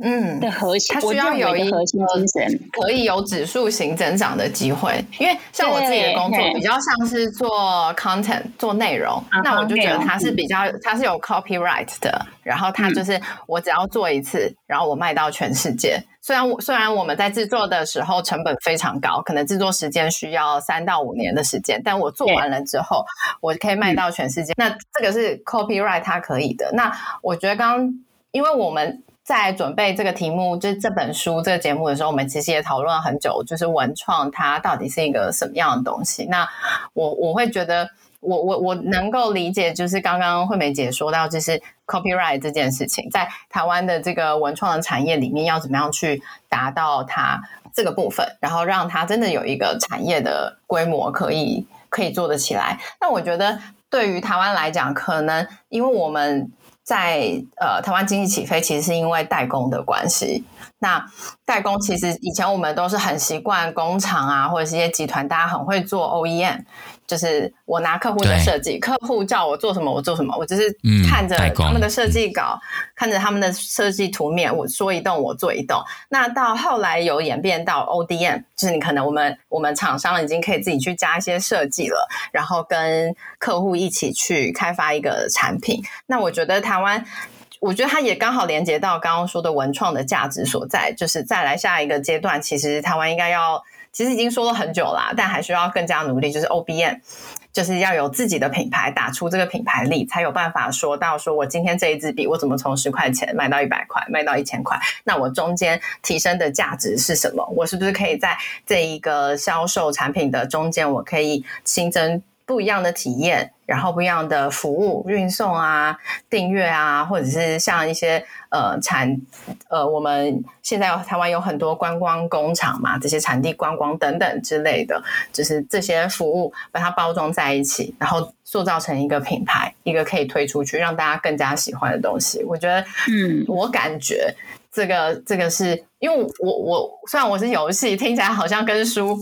嗯，的核心，它需要有一个核心精神，可以有指数型增长的机会。因为像我自己的工作比较像是做 content 做内容，那我就觉得它是比较它是有 copyright 的。然后它就是我只要做一次，然后我卖到全世界。虽然我虽然我们在制作的时候成本非常高，可能制作时间需要三到五年的时间，但我做完了之后，我可以卖到全世界。那这个是 copyright 它可以的。那我觉得刚刚因为我们。在准备这个题目，就是这本书这个节目的时候，我们其实也讨论了很久，就是文创它到底是一个什么样的东西。那我我会觉得我，我我能够理解，就是刚刚惠美姐说到，就是 copyright 这件事情，在台湾的这个文创的产业里面，要怎么样去达到它这个部分，然后让它真的有一个产业的规模，可以可以做得起来。那我觉得对于台湾来讲，可能因为我们。在呃，台湾经济起飞，其实是因为代工的关系。那代工其实以前我们都是很习惯工厂啊，或者是一些集团，大家很会做 OEM。就是我拿客户的设计，客户叫我做什么，我做什么，我只是看着他们的设计稿，嗯、看着他们的设计图面，我说一动我做一动。那到后来有演变到 ODM，就是你可能我们我们厂商已经可以自己去加一些设计了，然后跟客户一起去开发一个产品。那我觉得台湾，我觉得它也刚好连接到刚刚说的文创的价值所在，就是再来下一个阶段，其实台湾应该要。其实已经说了很久啦，但还需要更加努力。就是 O B N，就是要有自己的品牌，打出这个品牌力，才有办法说到说我今天这一支笔，我怎么从十块钱卖到一百块，卖到一千块？那我中间提升的价值是什么？我是不是可以在这一个销售产品的中间，我可以新增不一样的体验？然后不一样的服务运送啊、订阅啊，或者是像一些呃产呃，我们现在台湾有很多观光工厂嘛，这些产地观光等等之类的，就是这些服务把它包装在一起，然后塑造成一个品牌，一个可以推出去让大家更加喜欢的东西。我觉得，嗯，我感觉这个这个是因为我我虽然我是游戏，听起来好像跟书。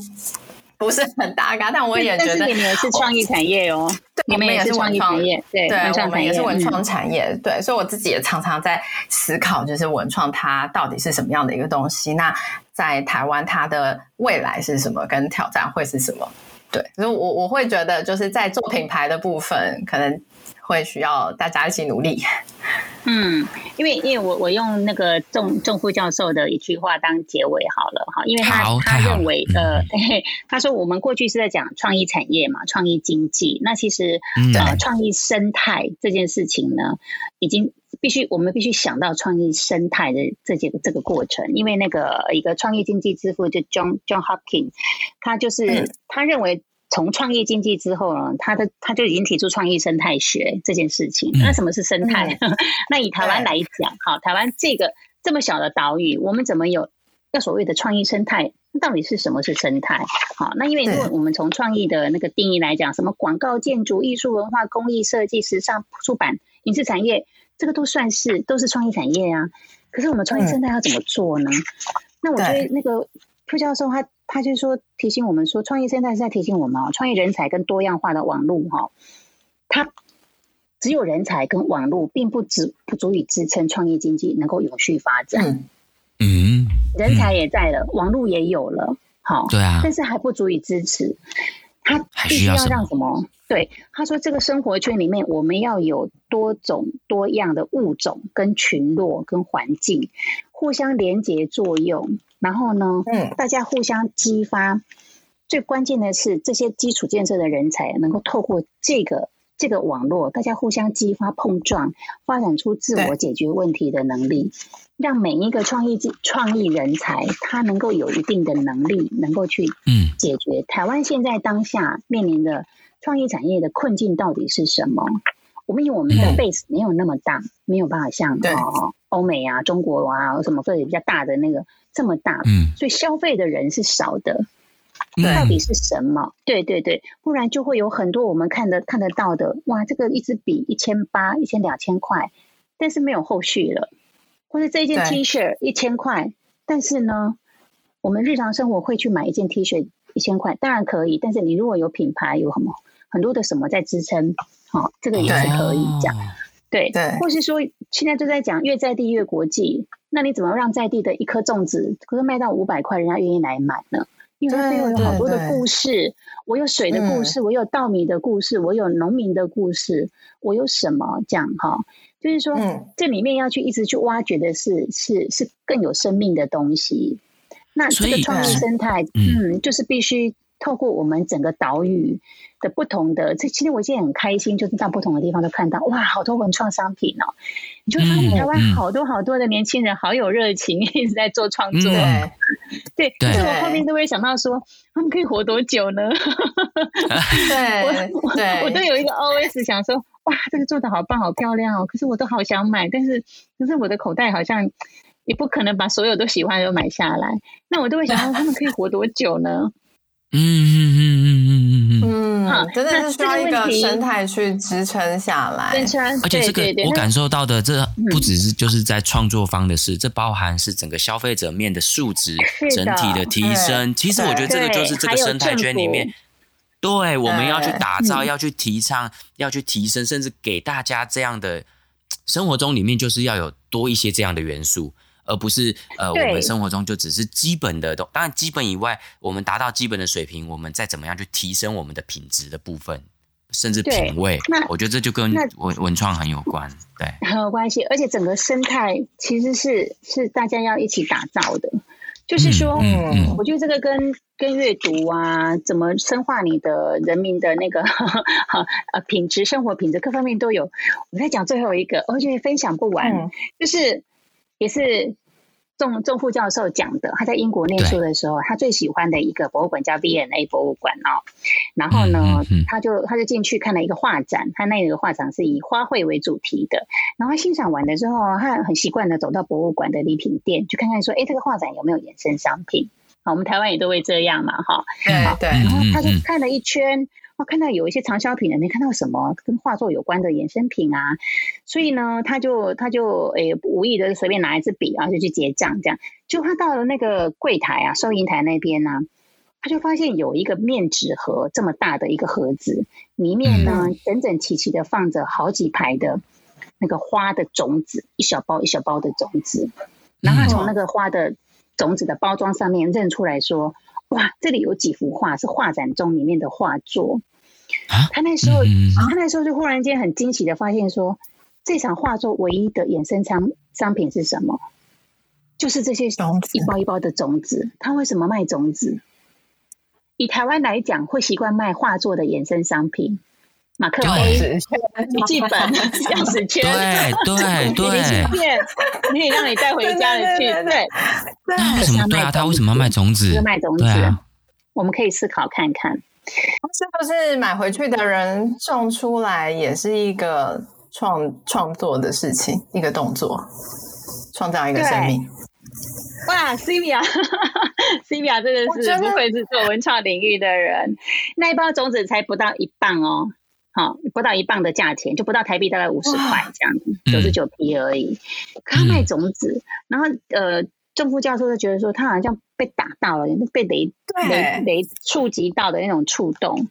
不是很搭嘎，但我也觉得，你们也是创意产业哦，对，你们也是文创业，对，对，我们也是文创产业，嗯、对，所以我自己也常常在思考，就是文创它到底是什么样的一个东西？那在台湾，它的未来是什么？跟挑战会是什么？对，所以我我会觉得，就是在做品牌的部分，可能会需要大家一起努力。嗯，因为因为我我用那个仲仲副教授的一句话当结尾好了哈，因为他他认为呃，他说我们过去是在讲创意产业嘛，创意经济，那其实呃创意生态这件事情呢，已经必须我们必须想到创意生态的这几个这个过程，因为那个一个创意经济之父就 John John Hopkins，他就是他认为。从创业经济之后呢，他的他就已经提出创意生态学这件事情。那什么是生态？嗯、那以台湾来讲，好，台湾这个这么小的岛屿，我们怎么有要所谓的创意生态？到底是什么是生态？好，那因为如果我们从创意的那个定义来讲，什么广告、建筑、艺术、文化、工艺、设计、时尚、出版、影视产业，这个都算是都是创意产业啊。可是我们创意生态要怎么做呢？那我觉得那个副教授他。他就说提醒我们说，创业生态是在提醒我们哦，创业人才跟多样化的网络哈，它只有人才跟网络，并不足不足以支撑创业经济能够永续发展。嗯，人才也在了，网络也有了，好，对啊，但是还不足以支持。他必须要让什么？对，他说这个生活圈里面，我们要有多种多样的物种跟群落跟环境互相连结作用。然后呢，嗯，大家互相激发，最关键的是这些基础建设的人才能够透过这个这个网络，大家互相激发碰撞，发展出自我解决问题的能力，让每一个创意创意人才他能够有一定的能力，能够去嗯解决台湾现在当下面临的创意产业的困境到底是什么？我们因为我们的 base 没有那么大，没有办法像哦欧美啊、中国啊什么个比较大的那个。这么大，嗯，所以消费的人是少的，到底是什么？对对对，不然就会有很多我们看得看得到的，哇，这个一支笔一千八、一千两千块，但是没有后续了，或者这一件 T 恤一千块，但是呢，我们日常生活会去买一件 T 恤一千块，当然可以，但是你如果有品牌，有什么很多的什么在支撑，好、哦，这个也是可以讲。对，对，或是说现在就在讲越在地越国际，那你怎么让在地的一颗粽子可是卖到五百块，人家愿意来买呢？因为它背后有好多的故事，我有水的故事，我有稻米的故事，我有农民的故事，我有什么这样哈？就是说，这里面要去一直去挖掘的是是是更有生命的东西。那这个创意生态，嗯，就是必须。透过我们整个岛屿的不同的，这其实我现在很开心，就是到不同的地方都看到，哇，好多文创商品哦！你就发现台湾好多好多的年轻人好有热情，一直在做创作。嗯、对，对，所以我后面都会想到说，他们可以活多久呢？对，我都有一个 OS 想说，哇，这个做的好棒，好漂亮哦！可是我都好想买，但是可是我的口袋好像也不可能把所有都喜欢的都买下来。那我都会想到，他们可以活多久呢？嗯嗯嗯嗯嗯嗯嗯，真的是需要一个生态去支撑下来。而且这个我感受到的，这不只是就是在创作方的事，这包含是整个消费者面的素质整体的提升。其实我觉得这个就是这个生态圈里面，对，我们要去打造，要去提倡，要去提升，甚至给大家这样的生活中里面，就是要有多一些这样的元素。而不是呃，我们生活中就只是基本的东，当然基本以外，我们达到基本的水平，我们再怎么样去提升我们的品质的部分，甚至品味，那我觉得这就跟文文创很有关，对，很有关系。而且整个生态其实是是大家要一起打造的，就是说，嗯，嗯我觉得这个跟跟阅读啊，怎么深化你的人民的那个哈呃品质、生活品质各方面都有。我在讲最后一个，我觉得分享不完，嗯、就是。也是仲仲副教授讲的，他在英国念书的时候，他最喜欢的一个博物馆叫 V&A 博物馆哦。然后呢，他就他就进去看了一个画展，他那个画展是以花卉为主题的。然后欣赏完了之后，他很习惯的走到博物馆的礼品店，去看看说，哎，这个画展有没有衍生商品？好，我们台湾也都会这样嘛，哈。对对。然后他就看了一圈。我看到有一些长销品的，没看到什么跟画作有关的衍生品啊，所以呢，他就他就诶无意的随便拿一支笔啊，就去结账，这样。就他到了那个柜台啊，收银台那边呢，他就发现有一个面纸盒这么大的一个盒子，里面呢整整齐齐的放着好几排的那个花的种子，一小包一小包的种子，然后他从那个花的种子的包装上面认出来说。哇，这里有几幅画是画展中里面的画作。他那时候，他那时候就忽然间很惊喜的发现说，这场画作唯一的衍生商商品是什么？就是这些一包一包的种子。他为什么卖种子？以台湾来讲，会习惯卖画作的衍生商品，马克杯、笔记本、钥匙圈，对对对，明信片，可以让你带回家里去。对，那为什么？对啊，他为什么要卖种子？卖种子，啊、我们可以思考看看，是不是买回去的人种出来也是一个创创作的事情，一个动作，创造一个生命。哇，Sylvia，Sylvia 真的是不愧是做文创领域的人。那一包种子才不到一磅哦，好，不到一磅的价钱，就不到台币大概五十块这样子，九十九皮而已。他卖种子，然后呃，正副教授就觉得说，他好像被打到了，被雷雷雷触及到的那种触动。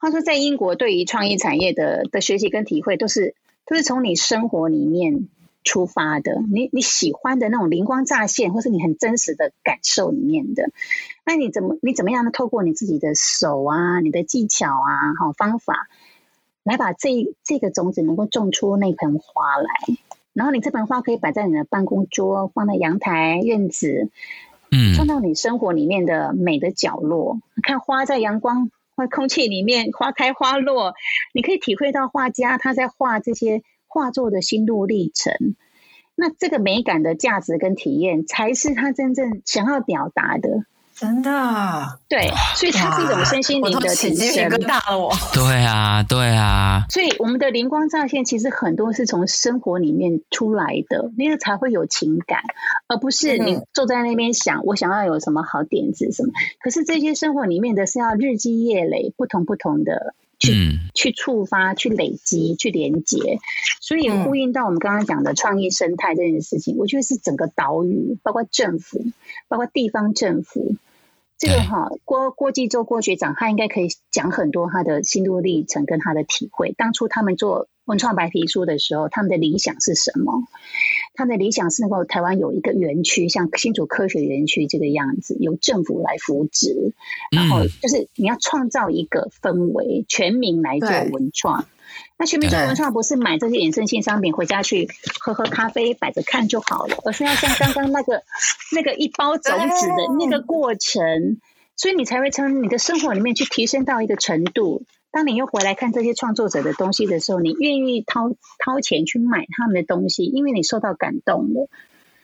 他说，在英国对于创意产业的的学习跟体会，都是都是从你生活里面。出发的，你你喜欢的那种灵光乍现，或是你很真实的感受里面的，那你怎么你怎么样呢？透过你自己的手啊，你的技巧啊，好方法，来把这这个种子能够种出那盆花来。然后你这盆花可以摆在你的办公桌，放在阳台、院子，嗯，创造你生活里面的美的角落。看花在阳光或空气里面花开花落，你可以体会到画家他在画这些。画作的心路历程，那这个美感的价值跟体验，才是他真正想要表达的。真的，对，所以它是一种身心灵的提升。对啊，对啊。所以我们的灵光乍现，其实很多是从生活里面出来的，那个才会有情感，而不是你坐在那边想，我想要有什么好点子什么。可是这些生活里面的是要日积月累，不同不同的。去、嗯、去触发、去累积、去连接，所以呼应到我们刚刚讲的创意生态这件事情，嗯、我觉得是整个岛屿，包括政府，包括地方政府，这个哈郭郭继洲郭学长，他应该可以讲很多他的心路历程跟他的体会。当初他们做文创白皮书的时候，他们的理想是什么？他的理想是能够台湾有一个园区，像新竹科学园区这个样子，由政府来扶植，然后就是你要创造一个氛围，全民来做文创。那全民做文创不是买这些衍生性商品回家去喝喝咖啡摆着看就好了，而是要像刚刚那个 那个一包种子的那个过程，所以你才会从你的生活里面去提升到一个程度。当你又回来看这些创作者的东西的时候，你愿意掏掏钱去买他们的东西，因为你受到感动了。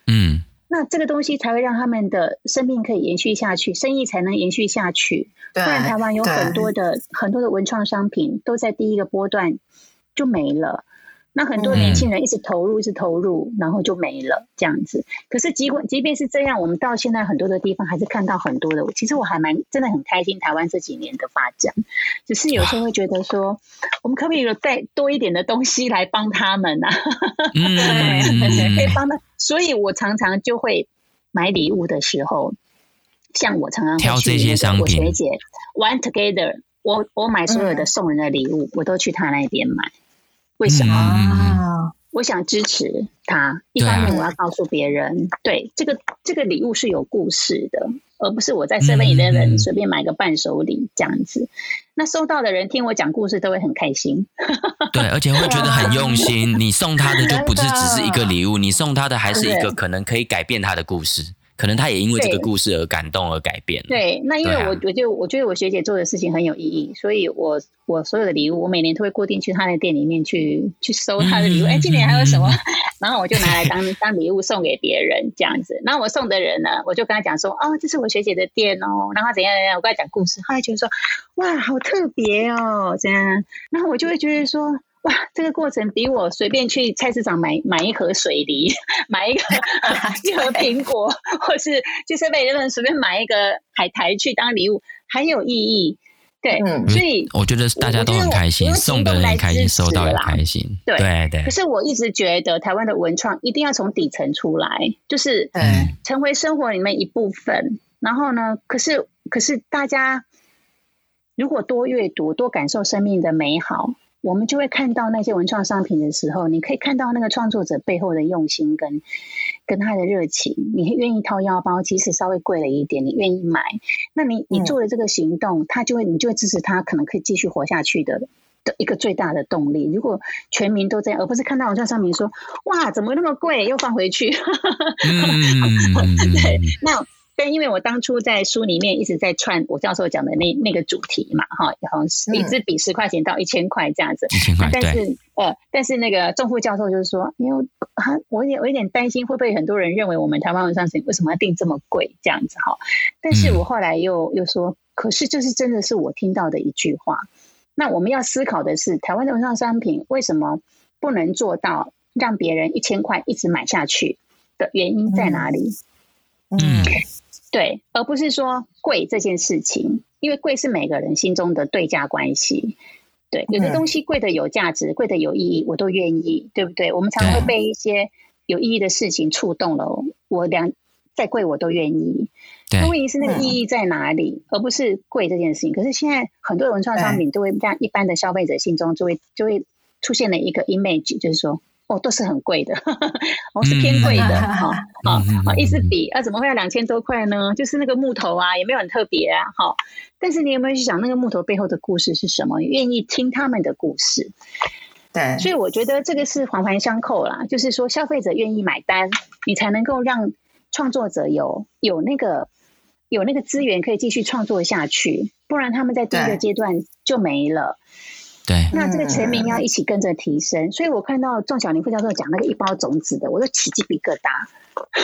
嗯，那这个东西才会让他们的生命可以延续下去，生意才能延续下去。不然台湾有很多的很多的文创商品都在第一个波段就没了。那很多年轻人一直投入，一直投入，然后就没了这样子。可是，即管即便是这样，我们到现在很多的地方还是看到很多的。其实我还蛮真的很开心，台湾这几年的发展。只是有时候会觉得说，我们可不可以有再多一点的东西来帮他们呢？可以帮他。所以我常常就会买礼物的时候，像我常常挑这些商品我学姐 One Together，我我买所有的送人的礼物，我都去他那边买。为什么？嗯、我想支持他。一方面，我要告诉别人，对，这个这个礼物是有故事的，而不是我在 Seven Eleven 随便买个伴手礼这样子。嗯、那收到的人听我讲故事都会很开心。对，而且会觉得很用心。你送他的就不是只是一个礼物，你送他的还是一个可能可以改变他的故事。可能他也因为这个故事而感动而改变。对，那因为我我就我觉得我学姐做的事情很有意义，所以我我所有的礼物，我每年都会固定去她的店里面去去收她的礼物。哎、嗯，今年还有什么？然后我就拿来当 当礼物送给别人这样子。然后我送的人呢，我就跟他讲说，哦，这是我学姐的店哦，然后怎样怎样，我跟他讲故事，后来就说，哇，好特别哦，这样。然后我就会觉得说。哇，这个过程比我随便去菜市场买买一盒水梨，买一个 一盒苹果，或是就是被人们随便买一个海苔去当礼物，还有意义。对，嗯，所以我觉得大家都很开心，送的人也开心，收到也开心。对对对。可是我一直觉得台湾的文创一定要从底层出来，就是成为生活里面一部分。然后呢，可是可是大家如果多阅读，多感受生命的美好。我们就会看到那些文创商品的时候，你可以看到那个创作者背后的用心跟跟他的热情。你愿意掏腰包，即使稍微贵了一点，你愿意买，那你你做的这个行动，他就会你就会支持他，可能可以继续活下去的的一个最大的动力。如果全民都这样，而不是看到网上商品说哇，怎么那么贵，又放回去。对，那。但因为我当初在书里面一直在串我教授讲的那那个主题嘛，哈，然后是一支笔十块钱到一千块这样子，一千块，但是呃，但是那个仲富教授就是说，因为啊，我有我有点担心会不会很多人认为我们台湾文创产品为什么要定这么贵这样子哈？但是我后来又又说，可是这是真的是我听到的一句话。那我们要思考的是，台湾的文创商品为什么不能做到让别人一千块一直买下去的原因在哪里？嗯。嗯对，而不是说贵这件事情，因为贵是每个人心中的对价关系。对，有的东西贵的有价值，贵的有意义，我都愿意，对不对？我们常会被一些有意义的事情触动了，我两再贵我都愿意。那问题是那个意义在哪里，而不是贵这件事情。可是现在很多文创商品都会让一般的消费者心中就会就会出现了一个 image，就是说。哦，都是很贵的，哦是偏贵的，哈、嗯，好、哦，好，一支笔啊，怎么会要两千多块呢？就是那个木头啊，也没有很特别啊，好，但是你有没有去想那个木头背后的故事是什么？愿意听他们的故事，对，所以我觉得这个是环环相扣啦，就是说消费者愿意买单，你才能够让创作者有有那个有那个资源可以继续创作下去，不然他们在第一个阶段就没了。对，那这个全民要一起跟着提升，所以我看到仲小林副教授讲那个一包种子的，我都起鸡皮疙瘩。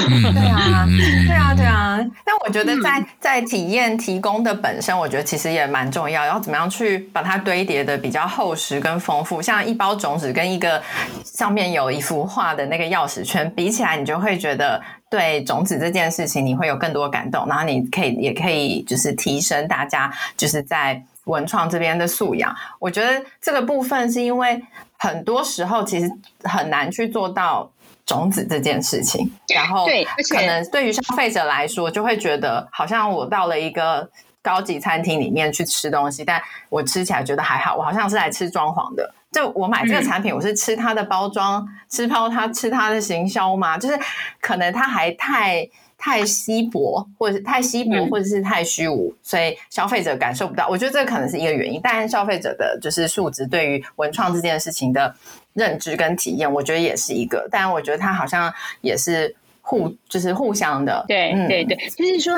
对啊，对啊，对啊。但我觉得在在体验提供的本身，我觉得其实也蛮重要，要怎么样去把它堆叠的比较厚实跟丰富。像一包种子跟一个上面有一幅画的那个钥匙圈比起来，你就会觉得对种子这件事情你会有更多感动，然后你可以也可以就是提升大家就是在。文创这边的素养，我觉得这个部分是因为很多时候其实很难去做到种子这件事情，然后对，可能对于消费者来说，就会觉得好像我到了一个高级餐厅里面去吃东西，但我吃起来觉得还好，我好像是来吃装潢的。就我买这个产品，我是吃它的包装，吃包它吃它的行销吗？就是可能它还太。太稀薄，或者是太稀薄，或者是太虚无，嗯，所以消费者感受不到。我觉得这个可能是一个原因，但消费者的就是素质对于文创这件事情的认知跟体验，我觉得也是一个。但我觉得它好像也是互，就是互相的。对，嗯、对，对，就是说，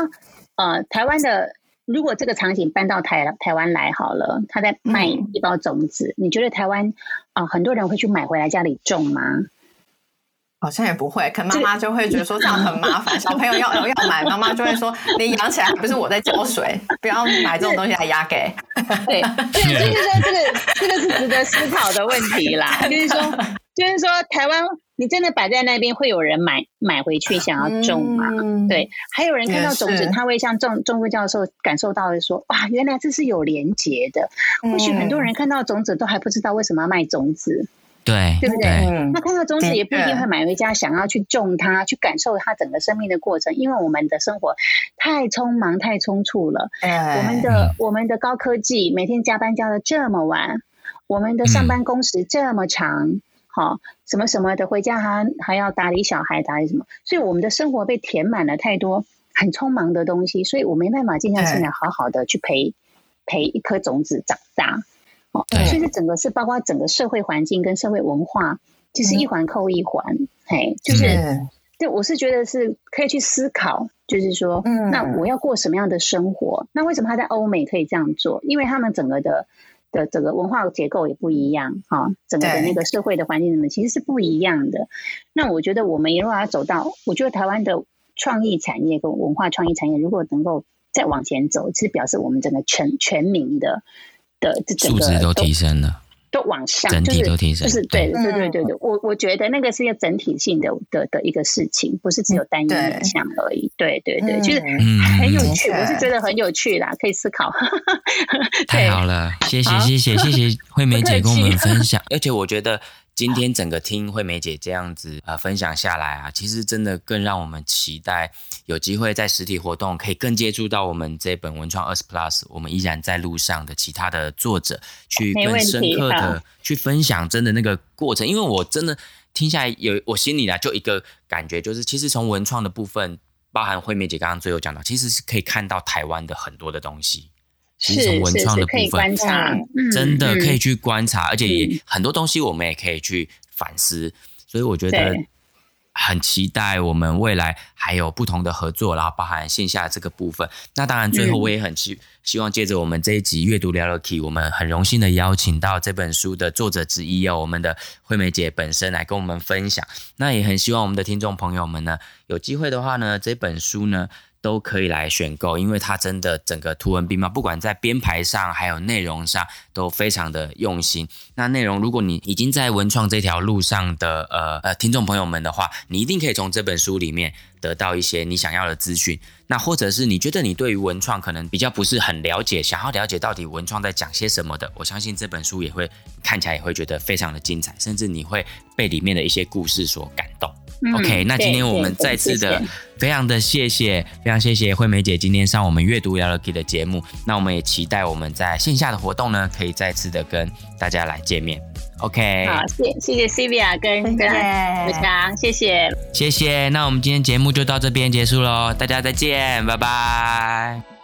呃，台湾的如果这个场景搬到台台湾来好了，他在卖一包种子，嗯、你觉得台湾啊、呃，很多人会去买回来家里种吗？好像也不会，可能妈妈就会觉得说这样很麻烦，小朋友要要买，妈妈就会说你养起来不是我在浇水，不要买这种东西来压给。对，对，所以说这个这个是值得思考的问题啦。就是说，就是说，台湾你真的摆在那边，会有人买买回去想要种吗？嗯、对，还有人看到种子，他会像仲仲富教授感受到的说，哇，原来这是有连结的。或许很多人看到种子都还不知道为什么要卖种子。对，对不对？那看到种子也不一定会买回家，想要去种它，去感受它整个生命的过程。因为我们的生活太匆忙、太匆促了。我们的我们的高科技，每天加班加的这么晚，我们的上班工时这么长，好，什么什么的，回家还还要打理小孩，打理什么？所以我们的生活被填满了太多很匆忙的东西，所以我没办法静下心来，好好的去陪陪一颗种子长大。哦，所以这整个是包括整个社会环境跟社会文化，就是一环扣一环，嗯、嘿，就是，对，我是觉得是可以去思考，就是说，嗯，那我要过什么样的生活？那为什么他在欧美可以这样做？因为他们整个的的整个文化结构也不一样，哈，整个的那个社会的环境什么其实是不一样的。那我觉得我们如果要走到，我觉得台湾的创意产业跟文化创意产业如果能够再往前走，其实表示我们整个全全民的。的这整个素质都提升了，都往上，整体都提升，就是对对对对对，我我觉得那个是一个整体性的的的一个事情，不是只有单一影响而已。对对对，就是很有趣，我是觉得很有趣啦，可以思考。太好了，谢谢谢谢谢谢 惠美姐跟我们分享，而且我觉得。今天整个听惠美姐这样子呃分享下来啊，其实真的更让我们期待有机会在实体活动可以更接触到我们这本文创二十 Plus，我们依然在路上的其他的作者，去更深刻的去分享真的那个过程，因为我真的听下来有我心里呢就一个感觉，就是其实从文创的部分，包含惠美姐刚刚最后讲到，其实是可以看到台湾的很多的东西。其实从文创的部分，观察，真的可以去观察，而且也很多东西我们也可以去反思。所以我觉得。很期待我们未来还有不同的合作，然后包含线下这个部分。那当然，最后我也很希希望借着我们这一集阅读聊聊 Key，我们很荣幸的邀请到这本书的作者之一哦，我们的惠美姐本身来跟我们分享。那也很希望我们的听众朋友们呢，有机会的话呢，这本书呢。都可以来选购，因为它真的整个图文并茂，不管在编排上还有内容上都非常的用心。那内容，如果你已经在文创这条路上的呃呃听众朋友们的话，你一定可以从这本书里面得到一些你想要的资讯。那或者是你觉得你对于文创可能比较不是很了解，想要了解到底文创在讲些什么的，我相信这本书也会看起来也会觉得非常的精彩，甚至你会被里面的一些故事所感动。OK，那今天我们再次的非常的谢谢，非常谢谢惠美姐今天上我们阅读聊聊 Key 的节目。那我们也期待我们在线下的活动呢，可以再次的跟大家来见面。OK，好，谢谢谢 Sylvia 跟跟伟强，谢谢谢谢。那我们今天节目就到这边结束喽，大家再见，拜拜。